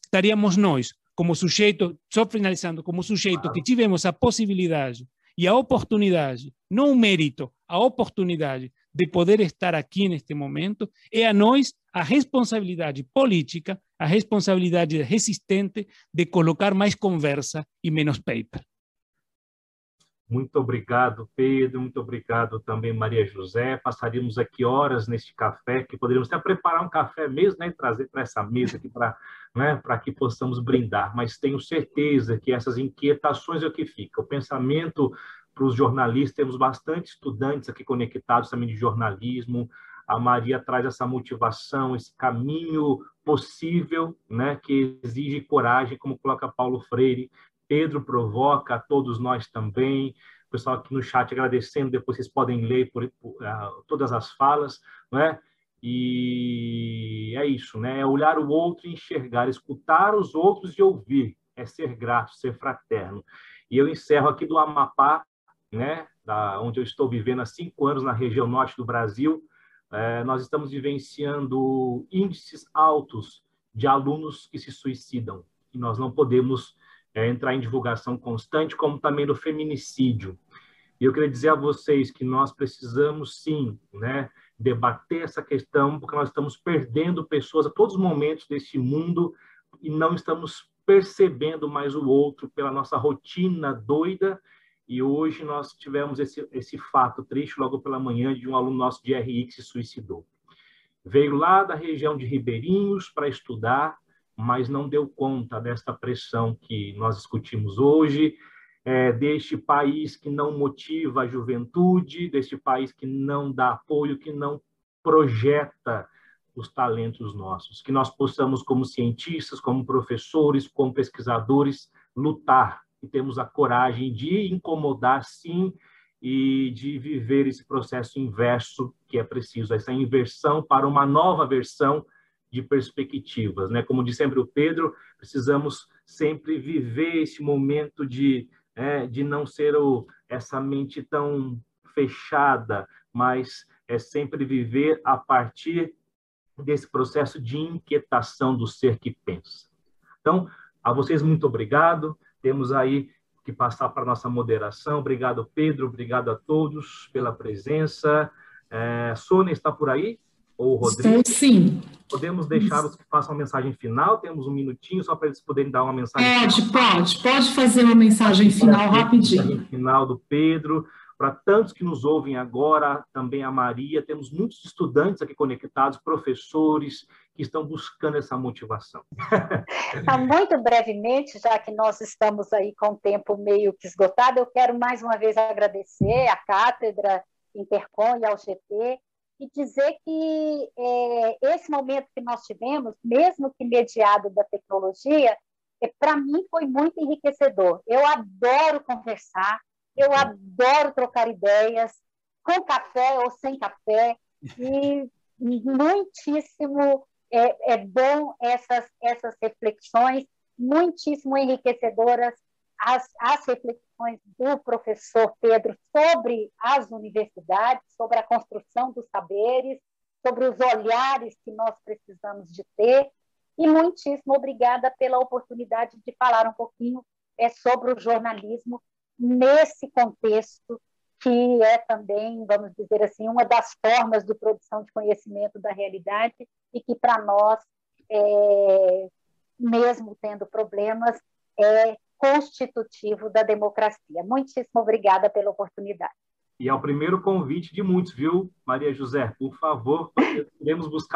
Estaríamos nós, como sujeito, só finalizando, como sujeito que tivemos a possibilidade e a oportunidade, não o mérito, a oportunidade de poder estar aqui neste momento, é a nós a responsabilidade política, a responsabilidade resistente de colocar mais conversa e menos paper. Muito obrigado, Pedro. Muito obrigado também, Maria José. Passaríamos aqui horas neste café, que poderíamos até preparar um café mesmo né, e trazer para essa mesa aqui para né, que possamos brindar. Mas tenho certeza que essas inquietações é o que fica. O pensamento para os jornalistas, temos bastante estudantes aqui conectados também de jornalismo. A Maria traz essa motivação, esse caminho possível, né, que exige coragem, como coloca Paulo Freire. Pedro provoca, todos nós também. O pessoal aqui no chat agradecendo, depois vocês podem ler por, por uh, todas as falas, não é? E é isso, né? É olhar o outro enxergar, escutar os outros e ouvir, é ser grato, ser fraterno. E eu encerro aqui do Amapá né, da, onde eu estou vivendo há cinco anos na região norte do Brasil, é, nós estamos vivenciando índices altos de alunos que se suicidam. E nós não podemos é, entrar em divulgação constante, como também do feminicídio. E eu queria dizer a vocês que nós precisamos, sim, né, debater essa questão, porque nós estamos perdendo pessoas a todos os momentos deste mundo e não estamos percebendo mais o outro pela nossa rotina doida e hoje nós tivemos esse, esse fato triste logo pela manhã de um aluno nosso de RI que se suicidou. Veio lá da região de Ribeirinhos para estudar mas não deu conta desta pressão que nós discutimos hoje, é, deste país que não motiva a juventude, deste país que não dá apoio, que não projeta os talentos nossos, que nós possamos, como cientistas, como professores, como pesquisadores, lutar. E temos a coragem de incomodar, sim, e de viver esse processo inverso que é preciso, essa inversão para uma nova versão de perspectivas, né? Como diz sempre o Pedro, precisamos sempre viver esse momento de é, de não ser o, essa mente tão fechada, mas é sempre viver a partir desse processo de inquietação do ser que pensa. Então, a vocês muito obrigado. Temos aí que passar para a nossa moderação. Obrigado, Pedro. Obrigado a todos pela presença. É, Sônia está por aí? Ou Rodrigo? Estou sim. Podemos deixar os que façam a mensagem final? Temos um minutinho só para eles poderem dar uma mensagem Pode, final. pode. Pode fazer uma mensagem final rapidinho. Mensagem final do Pedro. Para tantos que nos ouvem agora, também a Maria, temos muitos estudantes aqui conectados, professores que estão buscando essa motivação. Tá, muito brevemente, já que nós estamos aí com o tempo meio que esgotado, eu quero mais uma vez agradecer à Cátedra Intercom e ao GT e dizer que é, esse momento que nós tivemos, mesmo que mediado da tecnologia, é, para mim foi muito enriquecedor. Eu adoro conversar, eu adoro trocar ideias, com café ou sem café, e muitíssimo é, é bom essas, essas reflexões, muitíssimo enriquecedoras as, as reflexões do professor Pedro sobre as universidades, sobre a construção dos saberes, sobre os olhares que nós precisamos de ter, e muitíssimo obrigada pela oportunidade de falar um pouquinho é, sobre o jornalismo nesse contexto que é também, vamos dizer assim, uma das formas de produção de conhecimento da realidade e que para nós, é, mesmo tendo problemas, é constitutivo da democracia. Muitíssimo obrigada pela oportunidade. E é o primeiro convite de muitos, viu, Maria José? Por favor, queremos buscar